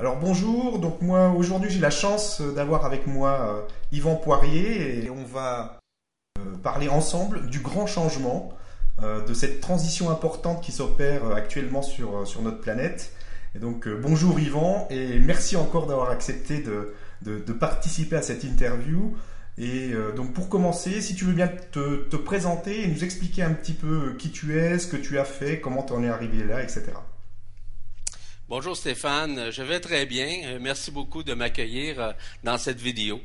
Alors bonjour, donc moi aujourd'hui j'ai la chance d'avoir avec moi euh, Yvan Poirier et on va euh, parler ensemble du grand changement, euh, de cette transition importante qui s'opère actuellement sur, notre planète. Et donc bonjour Yvan et merci encore d'avoir accepté de, de, participer à cette interview. Et donc pour commencer, si tu veux bien te, te, présenter et nous expliquer un petit peu qui tu es, ce que tu as fait, comment tu en es arrivé là, etc. Bonjour Stéphane, je vais très bien. Euh, merci beaucoup de m'accueillir euh, dans cette vidéo.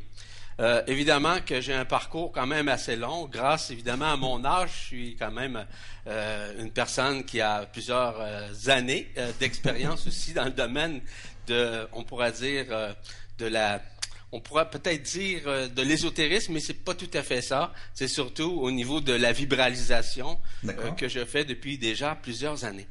Euh, évidemment que j'ai un parcours quand même assez long, grâce évidemment à mon âge. Je suis quand même une personne qui a plusieurs années d'expérience aussi dans le domaine de, on pourrait dire, de la on pourrait peut-être dire de l'ésotérisme, mais c'est pas tout à fait ça. C'est surtout au niveau de la vibralisation que je fais depuis déjà plusieurs années.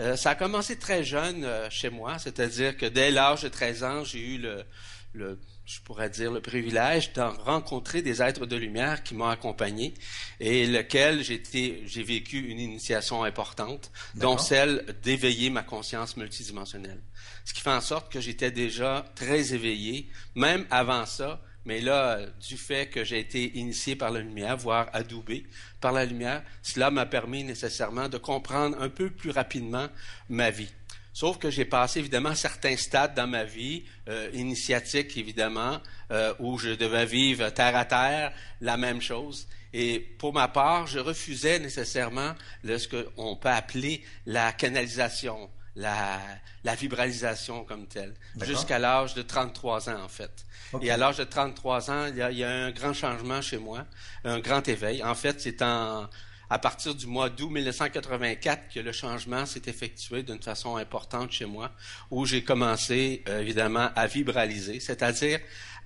Euh, ça a commencé très jeune euh, chez moi, c'est-à-dire que dès l'âge de 13 ans, j'ai eu le, le, je pourrais dire, le privilège de rencontrer des êtres de lumière qui m'ont accompagné et lequel j'ai vécu une initiation importante, dont celle d'éveiller ma conscience multidimensionnelle. Ce qui fait en sorte que j'étais déjà très éveillé, même avant ça, mais là, du fait que j'ai été initié par la lumière, voire adoubé par la lumière, cela m'a permis nécessairement de comprendre un peu plus rapidement ma vie. Sauf que j'ai passé évidemment certains stades dans ma vie, euh, initiatiques évidemment, euh, où je devais vivre terre à terre, la même chose. Et pour ma part, je refusais nécessairement ce qu'on peut appeler la canalisation, la, la vibralisation comme telle, jusqu'à l'âge de 33 ans en fait. Et à l'âge de 33 ans, il y, a, il y, a, un grand changement chez moi, un grand éveil. En fait, c'est en, à partir du mois d'août 1984 que le changement s'est effectué d'une façon importante chez moi, où j'ai commencé euh, évidemment à vibraliser, c'est-à-dire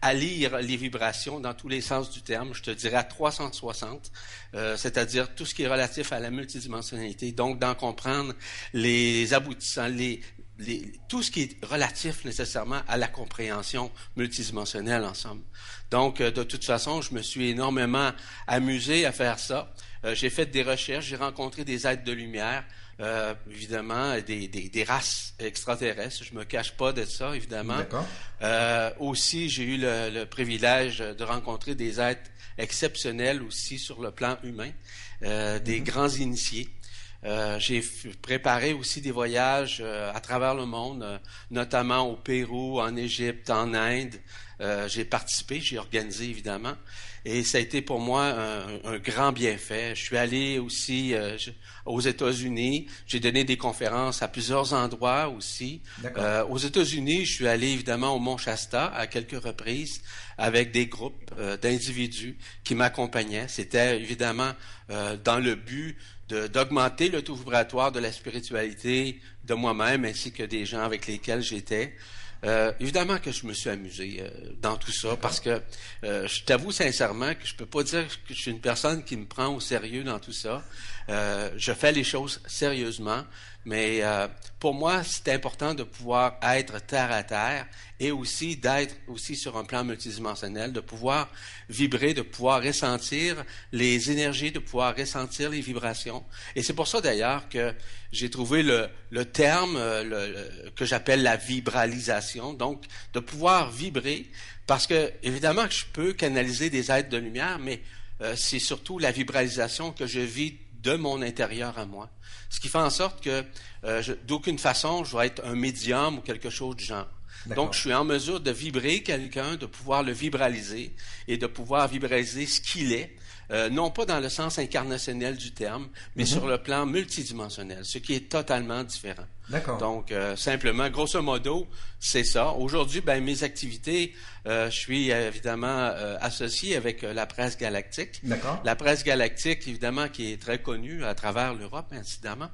à lire les vibrations dans tous les sens du terme, je te dirais à 360, euh, c'est-à-dire tout ce qui est relatif à la multidimensionnalité, donc d'en comprendre les aboutissants, les, tout ce qui est relatif nécessairement à la compréhension multidimensionnelle ensemble. Donc, euh, de toute façon, je me suis énormément amusé à faire ça. Euh, j'ai fait des recherches, j'ai rencontré des êtres de lumière, euh, évidemment, des, des, des, races extraterrestres. Je me cache pas de ça, évidemment. Euh, aussi, j'ai eu le, le, privilège de rencontrer des êtres exceptionnels aussi sur le plan humain, euh, des mm-hmm. grands initiés. Euh, j'ai préparé aussi des voyages euh, à travers le monde, euh, notamment au Pérou, en Égypte, en Inde. j'ai participé, j'ai organisé évidemment, et ça a été pour moi un, grand bienfait. Je suis allé aussi aux États-Unis, j'ai donné des conférences à plusieurs endroits aussi. aux États-Unis, je suis allé évidemment au Mont Shasta à quelques reprises avec des groupes d'individus qui m'accompagnaient. C'était évidemment dans le but d'augmenter le taux vibratoire de la spiritualité de moi-même ainsi que des gens avec lesquels j'étais. Euh, évidemment que je me suis amusé euh, dans tout ça parce que euh, je t'avoue sincèrement que je peux pas dire que je suis une personne qui me prend au sérieux dans tout ça. je fais les choses sérieusement. Mais euh, pour moi, c'est important de pouvoir être terre à terre et aussi d'être aussi sur un plan multidimensionnel, de pouvoir vibrer, de pouvoir ressentir les énergies, de pouvoir ressentir les vibrations. Et c'est pour ça d'ailleurs que j'ai trouvé le, le terme euh, le, que j'appelle la vibralisation, donc de pouvoir vibrer, parce que évidemment que je peux canaliser des êtres de lumière, mais euh, c'est surtout la vibralisation que je vis de mon intérieur à moi. Ce qui fait en sorte que euh, d'aucune façon, je dois être un médium ou quelque chose du genre. Donc, je suis en mesure de vibrer quelqu'un, de pouvoir le vibraliser et de pouvoir vibraliser ce qu'il est, euh, non pas dans le sens incarnationnel du terme, mais mhm. sur le plan multidimensionnel, ce qui est totalement différent. D'accord. Donc, euh, simplement, grosso modo, c'est ça. Aujourd'hui, ben, mes activités, euh, je suis évidemment associé avec la presse galactique. D'accord. La presse galactique, évidemment, qui est très connue à travers l'Europe, incidemment.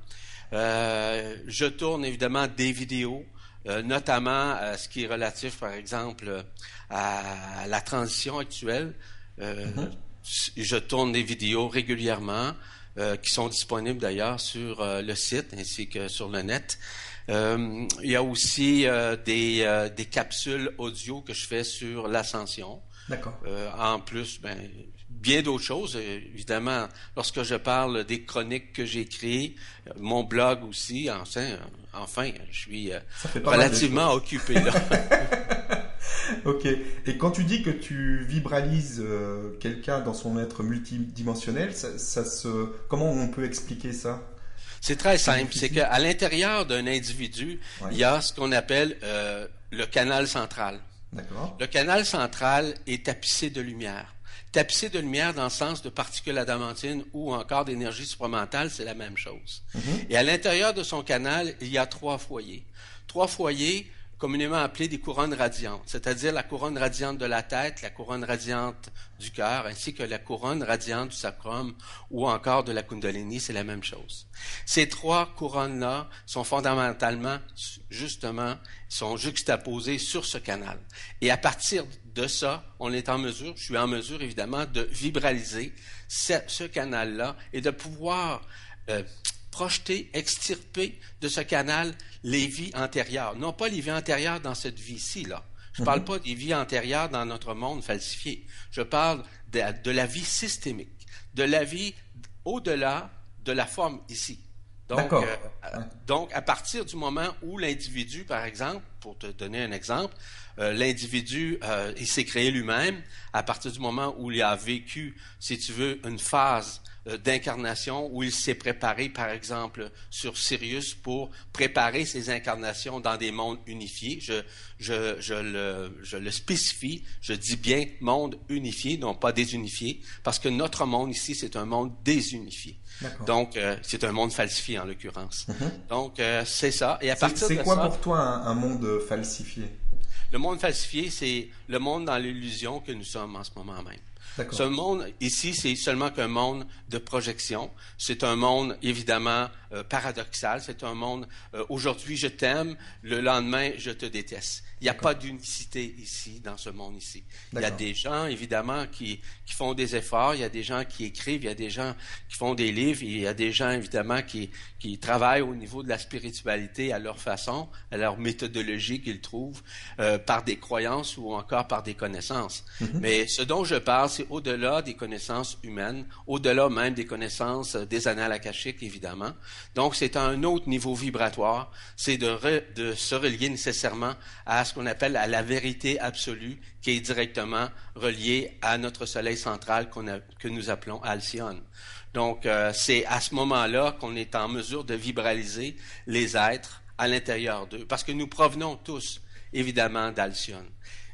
je tourne évidemment des vidéos euh, notamment à ce qui est relatif, par exemple, à la transition actuelle. Euh, mm-hmm. Je tourne des vidéos régulièrement euh, qui sont disponibles d'ailleurs sur le site ainsi que sur le net. il y a aussi des, des capsules audio que je fais sur l'ascension. D'accord. en plus, ben, bien d'autres choses. Évidemment, lorsque je parle des chroniques que créées, mon blog aussi, enfin, enfin je suis relativement occupé là. ok. Et quand tu dis que tu vibralises quelqu'un dans son être multidimensionnel, ça, se, comment on peut expliquer ça? C'est très simple. C'est qu'à l'intérieur d'un individu, il y a ce qu'on appelle le canal central. Le canal central est tapissé de lumière. Tapissé de lumière dans le sens de particules adamantines ou encore d'énergie supramentale, c'est la même chose. Mm-hmm. Et à l'intérieur de son canal, il y a trois foyers. Trois foyers communément appelés des couronnes radiantes, c'est-à-dire la couronne radiante de la tête, la couronne radiante du cœur, ainsi que la couronne radiante du sacrum ou encore de la kundalini, c'est la même chose. Ces trois couronnes-là sont fondamentalement, justement, sont juxtaposées sur ce canal. Et à partir de ça, on est en mesure, je suis en mesure évidemment, de vibraliser ce, canal-là et de pouvoir euh, projeter, extirper de ce canal les vies antérieures. Non pas les vies antérieures dans cette vie-ci, là. Je ne parle mhm. pas des vies antérieures dans notre monde falsifié. Je parle de, la vie systémique, de la vie au-delà de la forme ici. Donc, euh, donc, à partir du moment où l'individu, par exemple, pour te donner un exemple, euh, l'individu, euh, il s'est créé lui-même, à partir du moment où il a vécu, si tu veux, une phase d'incarnation où il s'est préparé, par exemple, sur Sirius pour préparer ses incarnations dans des mondes unifiés. Je, je, je, le, je le spécifie, je dis bien monde unifié, non pas désunifié, parce que notre monde ici, c'est un monde désunifié. Donc, euh, c'est un monde falsifié en l'occurrence. Mm-hmm. Donc, euh, c'est ça. Et à partir de C'est quoi pour toi un monde falsifié? Le monde falsifié, c'est le monde dans l'illusion que nous sommes en ce moment même. Ce monde ici, c'est seulement qu'un monde de projection. C'est un monde évidemment euh, paradoxal. C'est un monde euh, aujourd'hui je t'aime, le lendemain je te déteste. Il n'y a pas d'unicité ici, dans ce monde ici. Il y a des gens, évidemment, qui, qui, font des efforts, il y a des gens qui écrivent, il y a des gens qui font des livres, il y a des gens, évidemment, qui, qui travaillent au niveau de la spiritualité à leur façon, à leur méthodologie qu'ils trouvent, euh, par des croyances ou encore par des connaissances. Mm-hmm. Mais ce dont je parle, c'est au-delà des connaissances humaines, au-delà même des connaissances des annales akashiques, évidemment. Donc, c'est un autre niveau vibratoire, c'est de, se relier nécessairement à ce qu'on appelle la vérité absolue, qui est directement reliée à notre soleil central que nous appelons Alcyone. Donc, euh, c'est à ce moment-là qu'on est en mesure de vibraliser les êtres à l'intérieur d'eux, parce que nous provenons tous, évidemment, d'Alcyone.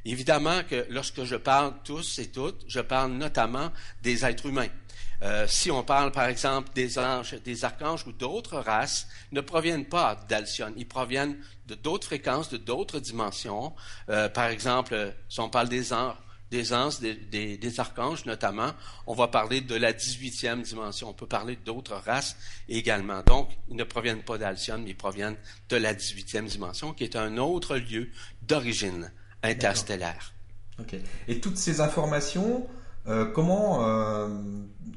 Évidemment que lorsque je parle tous et toutes, je parle notamment des êtres humains. Euh, si on parle, par exemple, des anges, des archanges ou d'autres races, ne proviennent pas d'Alcyone. Ils proviennent de d'autres fréquences, de d'autres dimensions. Euh, par exemple, si on parle des anges, des anges, des, archanges notamment, on va parler de la 18e dimension. On peut parler d'autres races également. Donc, ils ne proviennent pas d'Alcyone, mais ils proviennent de la 18e dimension, qui est un autre lieu d'origine interstellaire. Ok. Et toutes ces informations, euh, comment, euh,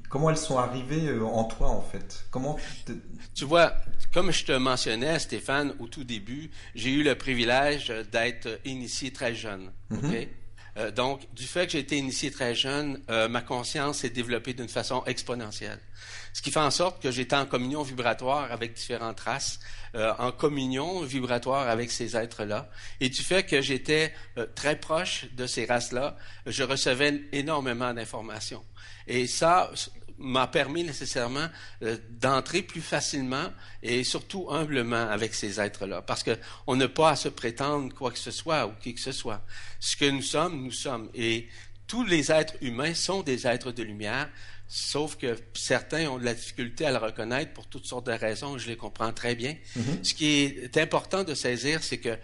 comment elles sont arrivées euh, en toi, en fait? Comment Tu vois, comme je te mentionnais, Stéphane, au tout début, j'ai eu le privilège d'être initié très jeune. Mhm. donc, du fait que j'ai été initié très jeune, ma conscience s'est développée d'une façon exponentielle. Ce qui fait en sorte que j'étais en communion vibratoire avec différentes races, en communion vibratoire avec ces êtres-là. Et du fait que j'étais très proche de ces races-là, je recevais énormément d'informations. Et ça m'a permis nécessairement euh, d'entrer plus facilement et surtout humblement avec ces êtres-là. Parce qu'on n'a pas à se prétendre quoi que ce soit ou qui que ce soit. Ce que nous sommes, nous sommes. Et tous les êtres humains sont des êtres de lumière, sauf que certains ont de la difficulté à le reconnaître pour toutes sortes de raisons, je les comprends très bien. Mm-hmm. Ce qui est important de saisir, c'est que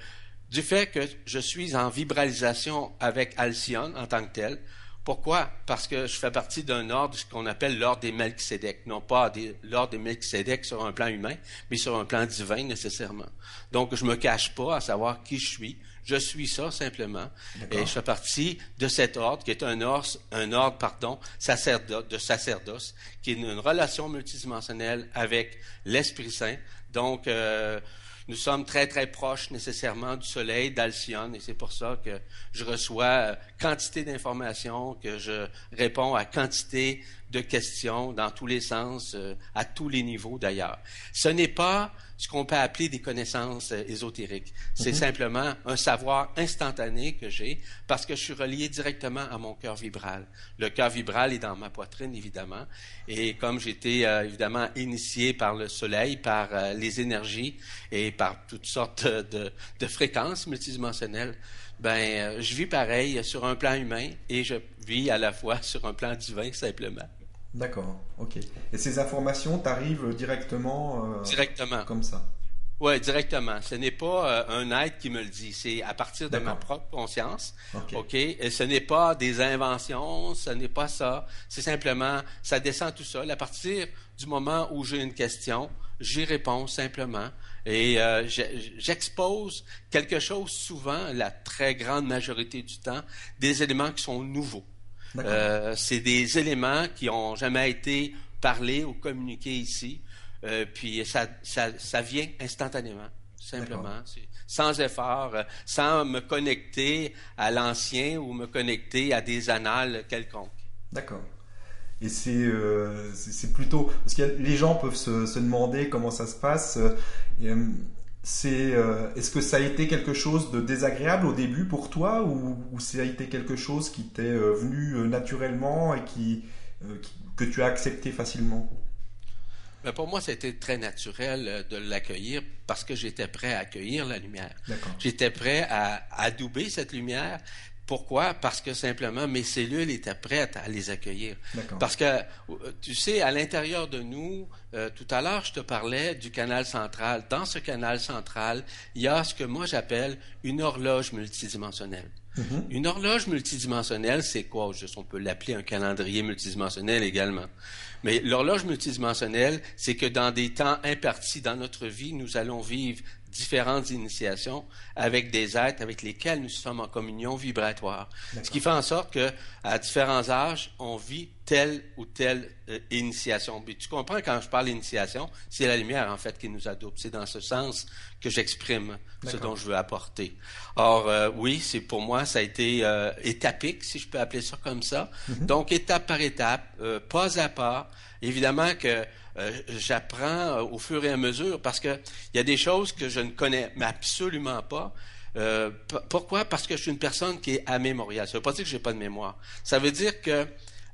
du fait que je suis en vibralisation avec Alcyone en tant que tel, pourquoi? Parce que je fais partie d'un ordre, ce qu'on appelle l'ordre des Melchizedek. Non pas l'ordre des Melchizedek sur un plan humain, mais sur un plan divin nécessairement. Donc, je me cache pas à savoir qui je suis. Je suis ça simplement. Et je fais partie de cet ordre qui est un ordre, un ordre pardon, sacerdoce, de sacerdoce, qui est une relation multidimensionnelle avec l'Esprit Saint. Donc, euh, nous sommes très, très proches nécessairement du Soleil, d'Alcyone, et c'est pour ça que je reçois euh, quantité d'informations, que je réponds à quantité de questions dans tous les sens, euh, à tous les niveaux d'ailleurs. Ce n'est pas ce qu'on peut appeler des connaissances euh, ésotériques. C'est mhm. simplement un savoir instantané que j'ai parce que je suis relié directement à mon cœur vibral. Le cœur vibral est dans ma poitrine, évidemment. Et comme j'ai été euh, évidemment initié par le soleil, par les énergies et par toutes sortes de, de fréquences multidimensionnelles, ben, je vis pareil sur un plan humain et je vis à la fois sur un plan divin simplement. D'accord, ok. Et ces informations t'arrivent directement euh, Directement. Comme ça Oui, directement. Ce n'est pas euh, un être qui me le dit, c'est à partir de ma propre conscience. OK. Et ce n'est pas des inventions, ce n'est pas ça. C'est simplement, ça descend tout seul. À partir du moment où j'ai une question, j'y réponds simplement. Et euh, j'expose quelque chose souvent, la très grande majorité du temps, des éléments qui sont nouveaux. Euh, c'est des éléments qui ont jamais été parlés ou communiqués ici. Euh, puis ça, ça, ça, vient instantanément, simplement, sans effort, euh, sans me connecter à l'ancien ou me connecter à des annales quelconques. D'accord. Et c'est c'est plutôt parce que les gens peuvent se, se, demander comment ça se passe. Et, c'est euh, est-ce que ça a été quelque chose de désagréable au début pour toi ou, ou ça a été quelque chose qui t'est euh, venu euh, naturellement et qui, que tu as accepté facilement? Ben, pour moi, c'était très naturel de l'accueillir parce que j'étais prêt à accueillir la lumière. J'étais prêt à adouber cette lumière pourquoi? Parce que simplement mes cellules étaient prêtes à les accueillir. Parce que, euh, tu sais, à l'intérieur de nous, euh, tout à l'heure, je te parlais du canal central. Dans ce canal central, il y a ce que moi j'appelle une horloge multidimensionnelle. Mm-hmm. Une horloge multidimensionnelle, c'est quoi? On peut l'appeler un calendrier multidimensionnel également. Mais l'horloge multidimensionnelle, c'est que dans des temps impartis dans notre vie, nous allons vivre différentes initiations avec des êtres avec lesquels nous sommes en communion vibratoire. Ce qui fait en sorte que à différents âges, on vit telle ou telle euh, initiation. Mais tu comprends quand je parle d'initiation, c'est la lumière en fait qui nous adopte. C'est dans ce sens que j'exprime ce dont je veux apporter. Or euh, oui, c'est pour moi ça a été euh, étapique si je peux appeler ça comme ça. Mm-hmm. Donc étape par étape, pas à pas. Évidemment que euh, j'apprends euh, au fur et à mesure parce qu'il y a des choses que je ne connais absolument pas. Euh, pourquoi? Parce que je suis une personne qui est amémoriale. Ça ne veut pas dire que je n'ai pas de mémoire. Ça veut dire que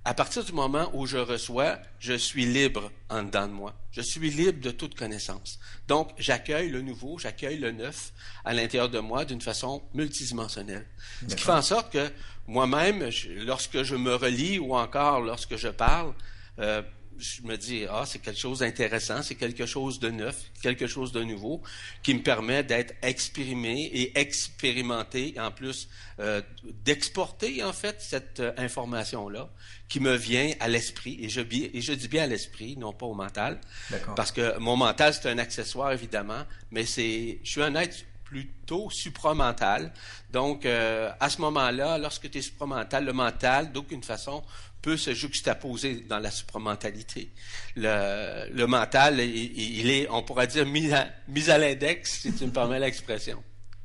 à partir du moment où je reçois, je suis libre en dedans de moi. Je suis libre de toute connaissance. Donc, j'accueille le nouveau, j'accueille le neuf à l'intérieur de moi d'une façon multidimensionnelle. Ce qui fait en sorte que moi-même, lorsque je me relis ou encore lorsque je parle, euh, je me dis, ah, c'est quelque chose d'intéressant, c'est quelque chose de neuf, quelque chose de nouveau, qui me permet d'être exprimé et expérimenté, en plus euh, d'exporter en fait cette euh, information-là, qui me vient à l'esprit, et je, et je dis bien à l'esprit, non pas au mental, parce que mon mental c'est un accessoire évidemment, mais c'est, je suis un être plutôt supramental. Donc, euh, à ce moment-là, lorsque tu es supramental, le mental, d'aucune façon, peut se juxtaposer dans la supramentalité. Le, mental, il, est, on pourrait dire, mis à, mis à l'index, si tu me permets l'expression.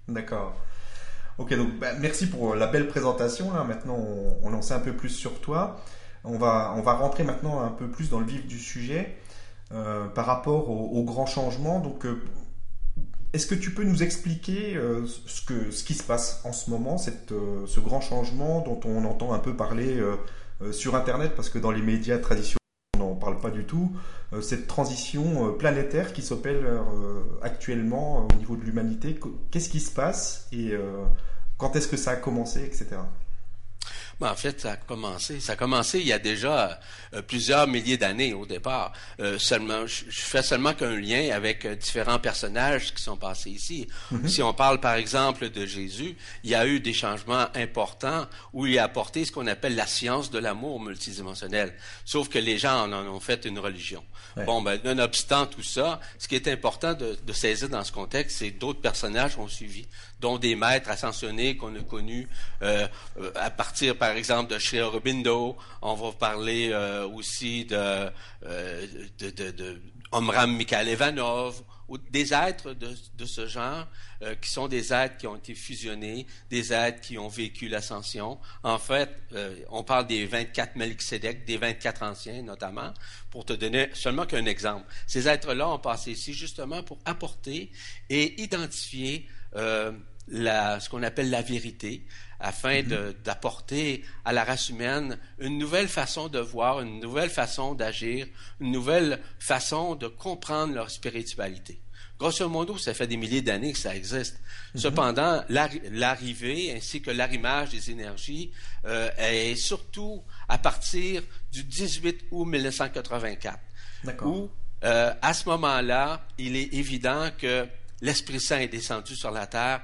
D'accord. Ok, donc bah, merci pour la belle présentation. Là. Maintenant, on, en sait un peu plus sur toi. On va, on va rentrer maintenant un peu plus dans le vif du sujet euh, par rapport au, grand changement. Donc, euh, est-ce que tu peux nous expliquer euh, ce, que, ce qui se passe en ce moment, cette, euh, ce grand changement dont on entend un peu parler euh, euh, sur Internet, parce que dans les médias traditionnels, on n'en parle pas du tout, euh, cette transition euh, planétaire qui s'opère actuellement au niveau de l'humanité. Qu'est-ce qui se passe et quand est-ce que ça a commencé, etc. Ben, en fait, ça a commencé. Ça a commencé il y a déjà euh, plusieurs milliers d'années au départ. Euh, seulement, je, fais seulement qu'un lien avec euh, différents personnages qui sont passés ici. Mm-hmm. Si on parle par exemple de Jésus, il y a eu des changements importants où il a apporté ce qu'on appelle la science de l'amour multidimensionnel. Sauf que les gens en ont fait une religion. Bon, ben, nonobstant tout ça, ce qui est important de, de saisir dans ce contexte, c'est d'autres personnages ont suivi, dont des maîtres ascensionnés qu'on a connus euh, à partir, par exemple, de Sri Aurobindo. On va parler euh, aussi de, euh, de, de, de Omram Mikhail Ivanov des êtres de, ce genre euh, qui sont des êtres qui ont été fusionnés, des êtres qui ont vécu l'ascension. En fait, euh, on parle des 24 Melchizedek, des 24 anciens notamment, pour te donner seulement qu'un exemple. Ces êtres-là ont passé ici justement pour apporter et identifier euh, la, ce qu'on appelle la vérité, afin mm-hmm. d'apporter à la race humaine une nouvelle façon de voir, une nouvelle façon d'agir, une nouvelle façon de comprendre leur spiritualité. Grosso modo, ça fait des milliers d'années que ça existe. Mm-hmm. Cependant, l'arrivée ainsi que l'arrimage des énergies euh, est surtout à partir du 18 août 1984, où euh, à ce moment-là, il est évident que l'Esprit Saint est descendu sur la terre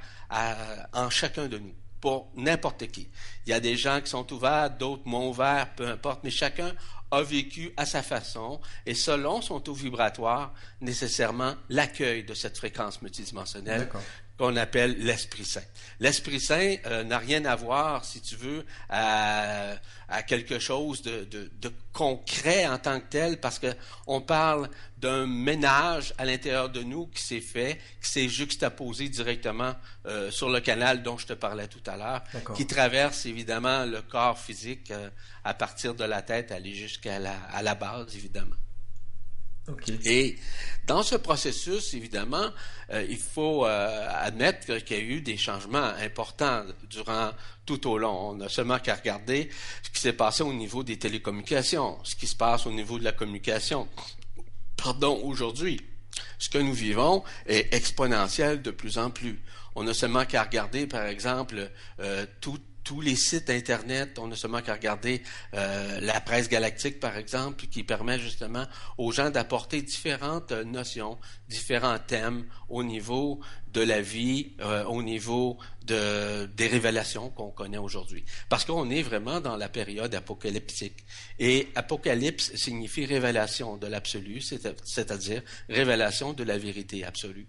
en chacun de nous pour n'importe qui. Il y a des gens qui sont ouverts, d'autres moins ouverts, peu importe, mais chacun a vécu à sa façon et selon son taux vibratoire, nécessairement l'accueil de cette fréquence multidimensionnelle qu'on appelle l'Esprit Saint. L'Esprit Saint euh, n'a rien à voir, si tu veux, à, quelque chose de, concret en tant que tel, parce qu'on parle d'un ménage à l'intérieur de nous qui s'est fait, qui s'est juxtaposé directement euh, sur le canal dont je te parlais tout à l'heure, qui traverse évidemment le corps physique euh, à partir de la tête, aller jusqu'à la, à la base, évidemment. Et dans ce processus, évidemment, euh, il faut euh, admettre qu'il y a eu des changements importants durant tout au long. On n'a seulement qu'à regarder ce qui s'est passé au niveau des télécommunications, ce qui se passe au niveau de la communication. Pardon, aujourd'hui, ce que nous vivons est exponentiel de plus en plus. On n'a seulement qu'à regarder, par exemple, euh, tout tous les sites Internet, on n'a seulement qu'à regarder euh, la presse galactique, par exemple, qui permet justement aux gens d'apporter différentes euh, notions, différents thèmes au niveau de la vie, euh, au niveau de, des révélations qu'on connaît aujourd'hui. Parce qu'on est vraiment dans la période apocalyptique. Et apocalypse signifie révélation de l'absolu, c'est-à-dire révélation de la vérité absolue.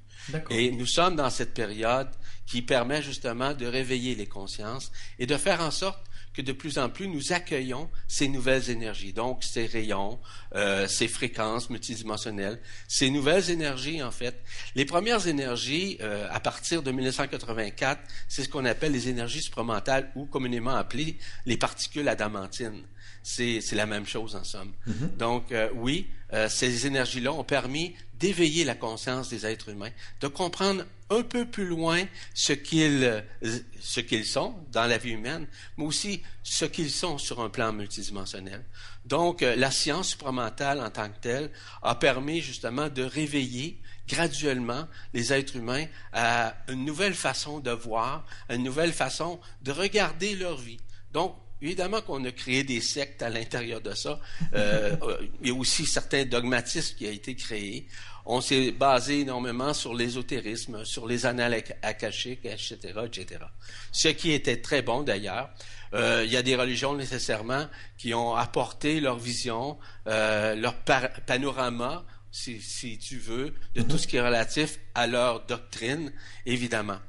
Et nous sommes dans cette période qui permet justement de réveiller les consciences et de faire en sorte que de plus en plus nous accueillons ces nouvelles énergies, donc ces rayons, euh, ces fréquences multidimensionnelles, ces nouvelles énergies en fait. Les premières énergies, euh, à partir de 1984, c'est ce qu'on appelle les énergies supramentales ou communément appelées les particules adamantines. C'est la même chose en somme. Mm-hmm. Donc euh, oui, euh, ces énergies-là ont permis d'éveiller la conscience des êtres humains, de comprendre un peu plus loin ce qu'ils, ce qu'ils sont dans la vie humaine, mais aussi ce qu'ils sont sur un plan multidimensionnel. Donc, euh, la science supramentale en tant que telle a permis justement de réveiller graduellement les êtres humains à une nouvelle façon de voir, à une nouvelle façon de regarder leur vie. Donc, Évidemment qu'on a créé des sectes à l'intérieur de ça. Euh, il y a aussi certains dogmatismes qui ont été créés. On s'est basé énormément sur l'ésotérisme, sur les annales akashiques, etc., etc. Ce qui était très bon d'ailleurs. Euh, il y a des religions nécessairement qui ont apporté leur vision, euh, leur panorama, si, si, tu veux, de tout mm-hmm. ce qui est relatif à leur doctrine, évidemment.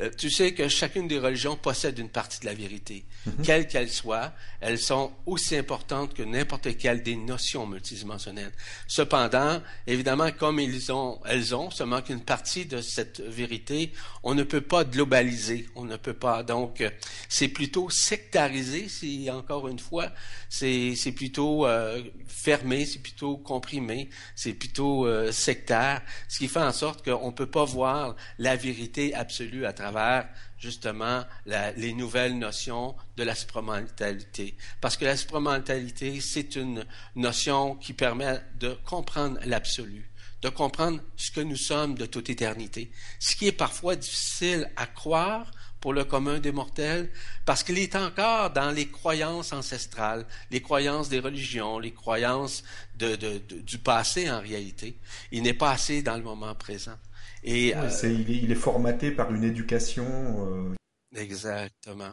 Euh, tu sais que chacune des religions possède une partie de la vérité. Mhm. Quelles qu'elles soient, elles sont aussi importantes que n'importe quelle des notions multidimensionnelles. Cependant, évidemment, comme ils ont, elles ont seulement qu'une partie de cette vérité, on ne peut pas globaliser. On ne peut pas. Donc, euh, c'est plutôt sectarisé, si encore une fois, c'est plutôt euh, fermé, c'est plutôt comprimé, c'est plutôt sectaire, ce qui fait en sorte qu'on ne peut pas voir la vérité absolue à travers travers justement les nouvelles notions de la supramentalité. Parce que la supramentalité, c'est une notion qui permet de comprendre l'absolu, de comprendre ce que nous sommes de toute éternité, ce qui est parfois difficile à croire pour le commun des mortels, parce qu'il est encore dans les croyances ancestrales, les croyances des religions, les croyances du passé en réalité. Il n'est pas assez dans le moment présent. Et, euh, il, est, formaté par une éducation. Euh, exactement.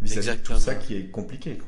Vis-à-vis tout ça qui est compliqué.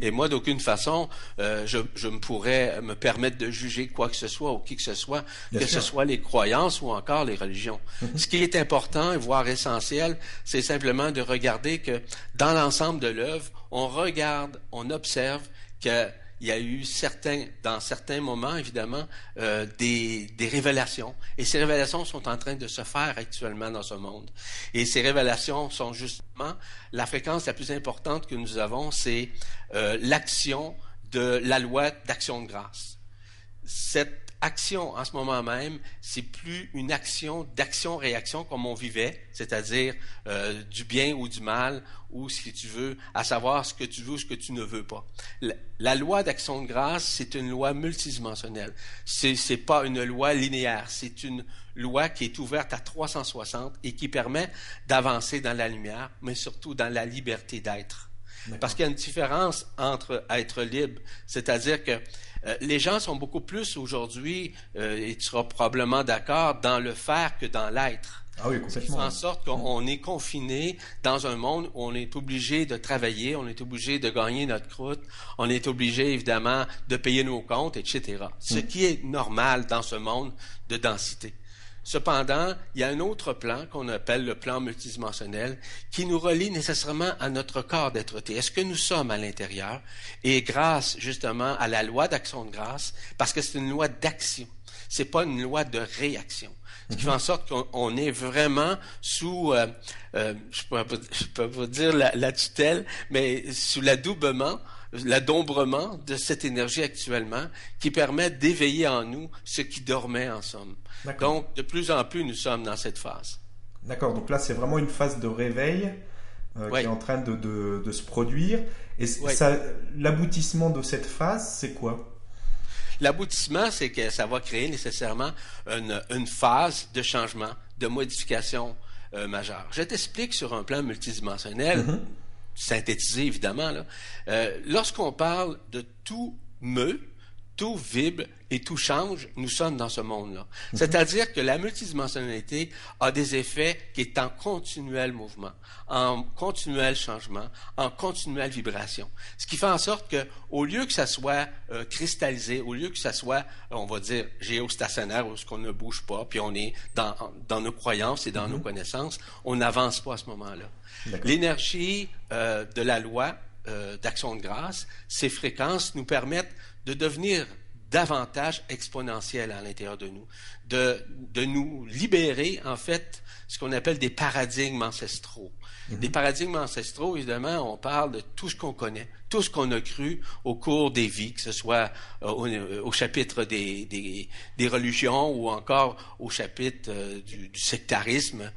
Et moi, d'aucune façon, euh, je, je me pourrais me permettre de juger quoi que ce soit ou qui que ce soit, que ce soit les croyances ou encore les religions. Mhm. Ce qui est important, voire essentiel, c'est simplement de regarder que dans l'ensemble de l'œuvre, on regarde, on observe qu'il il y a eu certains, dans certains moments, évidemment, euh, des, des révélations. Et ces révélations sont en train de se faire actuellement dans ce monde. Et ces révélations sont justement la fréquence la plus importante que nous avons, c'est euh, l'action de la loi d'action de grâce. Action en ce moment même, c'est plus une action d'action-réaction comme on vivait, c'est-à-dire euh, du bien ou du mal, ou si tu veux, à savoir ce que tu veux ou ce que tu ne veux pas. La, loi d'action de grâce, c'est une loi multidimensionnelle. C'est, c'est pas une loi linéaire, c'est une loi qui est ouverte à 360 et qui permet d'avancer dans la lumière, mais surtout dans la liberté d'être. Parce qu'il y a une différence entre être libre, c'est-à-dire que euh, les gens sont beaucoup plus aujourd'hui, euh, et tu seras probablement d'accord, dans le faire que dans l'être. Ah oui, complètement. en sorte qu'on est confiné dans un monde où on est obligé de travailler, on est obligé de gagner notre croûte, on est obligé évidemment de payer nos comptes, etc. Ce mm. qui est normal dans ce monde de densité. Cependant, il y a un autre plan qu'on appelle le plan multidimensionnel qui nous relie nécessairement à notre corps d'être-té. Est-ce que nous sommes à l'intérieur? Et grâce justement à la loi d'action de grâce, parce que c'est une loi d'action, c'est pas une loi de réaction. Ce qui fait en sorte qu'on est vraiment sous, euh, euh, je ne peux, pas dire la, la, tutelle, mais sous l'adoubement l'adombrement de cette énergie actuellement qui permet d'éveiller en nous ce qui dormait en somme. Donc, de plus en plus, nous sommes dans cette phase. D'accord, donc là, c'est vraiment une phase de réveil euh, qui est en train de, de, se produire. Et l'aboutissement de cette phase, c'est quoi? L'aboutissement, c'est que ça va créer nécessairement une, une phase de changement, de modification euh, majeure. Je t'explique sur un plan multidimensionnel. Mm-hmm synthétiser évidemment. Euh, lorsqu'on parle de tout meut, tout vibre et tout change, nous sommes dans ce monde-là. Mhm. C'est-à-dire que la multidimensionnalité a des effets qui est en continuel mouvement, en continuel changement, en continuelle vibration. Ce qui fait en sorte que, au lieu que ça soit euh, cristallisé, au lieu que ça soit, on va dire, géostationnaire, où ce qu'on ne bouge pas, puis on est dans, dans nos croyances et dans nos mhm. connaissances, on n'avance pas à ce moment-là. L'énergie euh, de la loi euh, d'action de grâce, ces fréquences nous permettent de devenir davantage exponentielles à l'intérieur de nous, de, de nous libérer, en fait, ce qu'on appelle des paradigmes ancestraux. Mhm. Des paradigmes ancestraux, évidemment, on parle de tout ce qu'on connaît, tout ce qu'on a cru au cours des vies, que ce soit euh, euh, au, chapitre des, des, des, religions ou encore au chapitre euh, du, du, sectarisme,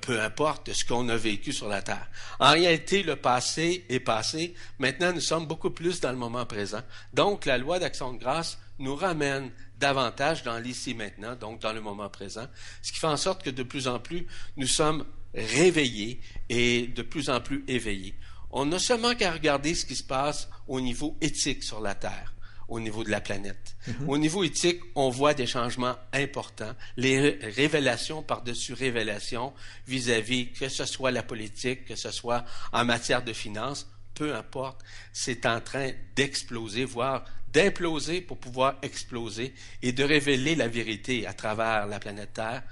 peu importe ce qu'on a vécu sur la Terre. En réalité, le passé est passé. Maintenant, nous sommes beaucoup plus dans le moment présent. Donc, la loi d'action de grâce nous ramène davantage dans l'ici maintenant, donc dans le moment présent, ce qui fait en sorte que de plus en plus, nous sommes réveillés et de plus en plus éveillés. On n'a seulement qu'à regarder ce qui se passe au niveau éthique sur la Terre, au niveau de la planète. Mm-hmm. Au niveau éthique, on voit des changements importants, les révélations par-dessus révélations vis-à-vis que ce soit la politique, que ce soit en matière de finances, peu importe, c'est en train d'exploser, voire d'imploser pour pouvoir exploser et de révéler la vérité à travers la planète Terre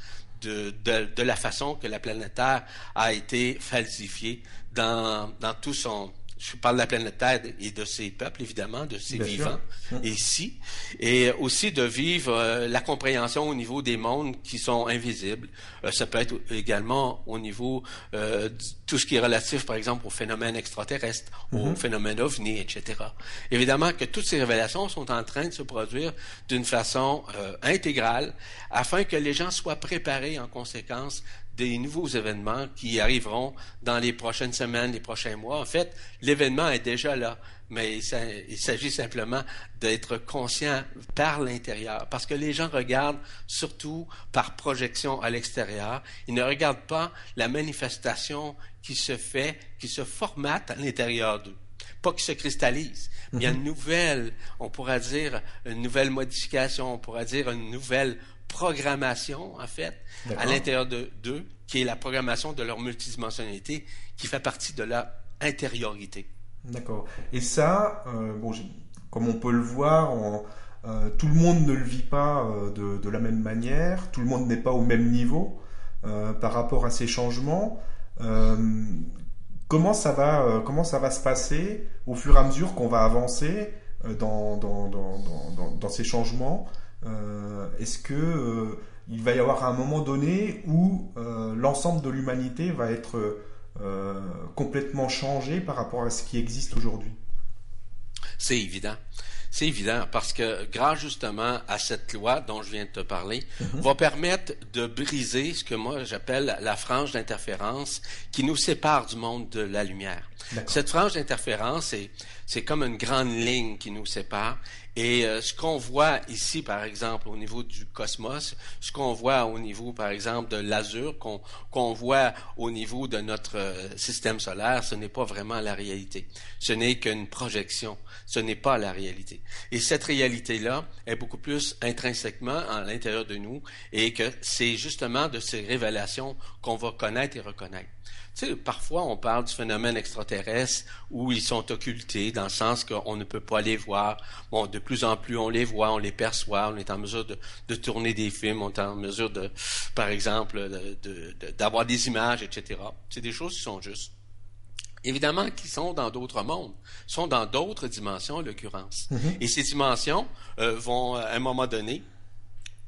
de, de, la façon que la planète Terre a été falsifiée dans, dans tout son, je parle de la planète Terre et de ses peuples, évidemment, de ses vivants hum. ici, et aussi de vivre euh, la compréhension au niveau des mondes qui sont invisibles. Euh, ça peut être également au niveau euh, de tout ce qui est relatif, par exemple, aux phénomènes extraterrestres, aux mm-hmm. phénomènes ovnis, etc. Évidemment que toutes ces révélations sont en train de se produire d'une façon intégrale afin que les gens soient préparés en conséquence des nouveaux événements qui arriveront dans les prochaines semaines, les prochains mois. En fait, l'événement est déjà là, mais il s'agit simplement d'être conscient par l'intérieur, parce que les gens regardent surtout par projection à l'extérieur. Ils ne regardent pas la manifestation qui se fait, qui se formate à l'intérieur d'eux pas qui se cristallise. Il y a une mhm. nouvelle, on pourra dire, une nouvelle modification, on pourra dire une nouvelle programmation, en fait, à l'intérieur d'eux, qui est la programmation de leur multidimensionnalité, qui fait partie de leur intériorité. D'accord. Et ça, euh, bon, comme on peut le voir, euh, tout le monde ne le vit pas euh, de, de, la même manière, tout le monde n'est pas au même niveau par rapport à ces changements. comment ça va, comment ça va se passer au fur et à mesure qu'on va avancer dans, dans, dans, dans, ces changements? Est-ce que il va y avoir un moment donné où l'ensemble de l'humanité va être complètement changé par rapport à ce qui existe aujourd'hui? C'est évident. C'est évident parce que grâce justement à cette loi dont je viens de te parler, mhm. va permettre de briser ce que moi j'appelle la frange d'interférence qui nous sépare du monde de la lumière. Cette frange d'interférence, c'est comme une grande ligne qui nous sépare et euh, ce qu'on voit ici, par exemple, au niveau du cosmos, ce qu'on voit au niveau, par exemple, de l'azur, qu'on voit au niveau de notre euh, système solaire, ce n'est pas vraiment la réalité. Ce n'est qu'une projection. Ce n'est pas la réalité. Et cette réalité-là est beaucoup plus intrinsèquement à l'intérieur de nous et que c'est justement de ces révélations qu'on va connaître et reconnaître. Sais, parfois on parle du phénomène extraterrestre où ils sont occultés dans le sens qu'on ne peut pas les voir. Bon, de plus en plus on les voit, on les perçoit, on est en mesure de, tourner des films, on est en mesure de, par exemple, d'avoir des images, etc. C'est des choses qui sont justes. Évidemment, qui sont dans d'autres mondes, sont dans d'autres dimensions, en l'occurrence. Mm-hmm. Et ces dimensions euh, vont, à un moment donné,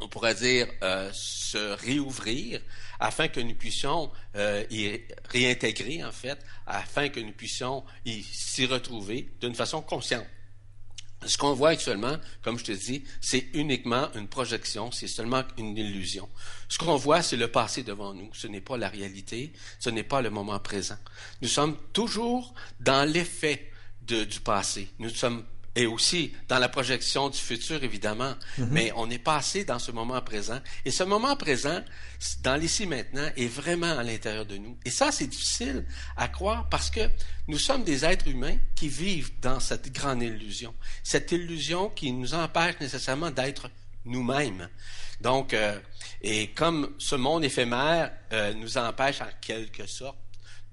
on pourrait dire, euh, se réouvrir afin que nous puissions euh, y réintégrer, en fait, afin que nous puissions s'y retrouver d'une façon consciente. Ce qu'on voit actuellement, comme je te dis, c'est uniquement une projection, c'est seulement une illusion. Ce qu'on voit, c'est le passé devant nous. Ce n'est pas la réalité, ce n'est pas le moment présent. Nous sommes toujours dans l'effet du passé. Nous sommes et aussi dans la projection du futur, évidemment. Mhm. Mais on est passé dans ce moment présent. Et ce moment présent, dans l'ici maintenant, est vraiment à l'intérieur de nous. Et ça, c'est difficile à croire parce que nous sommes des êtres humains qui vivent dans cette grande illusion. Cette illusion qui nous empêche nécessairement d'être nous-mêmes. Donc, euh, et comme ce monde éphémère euh, nous empêche en quelque sorte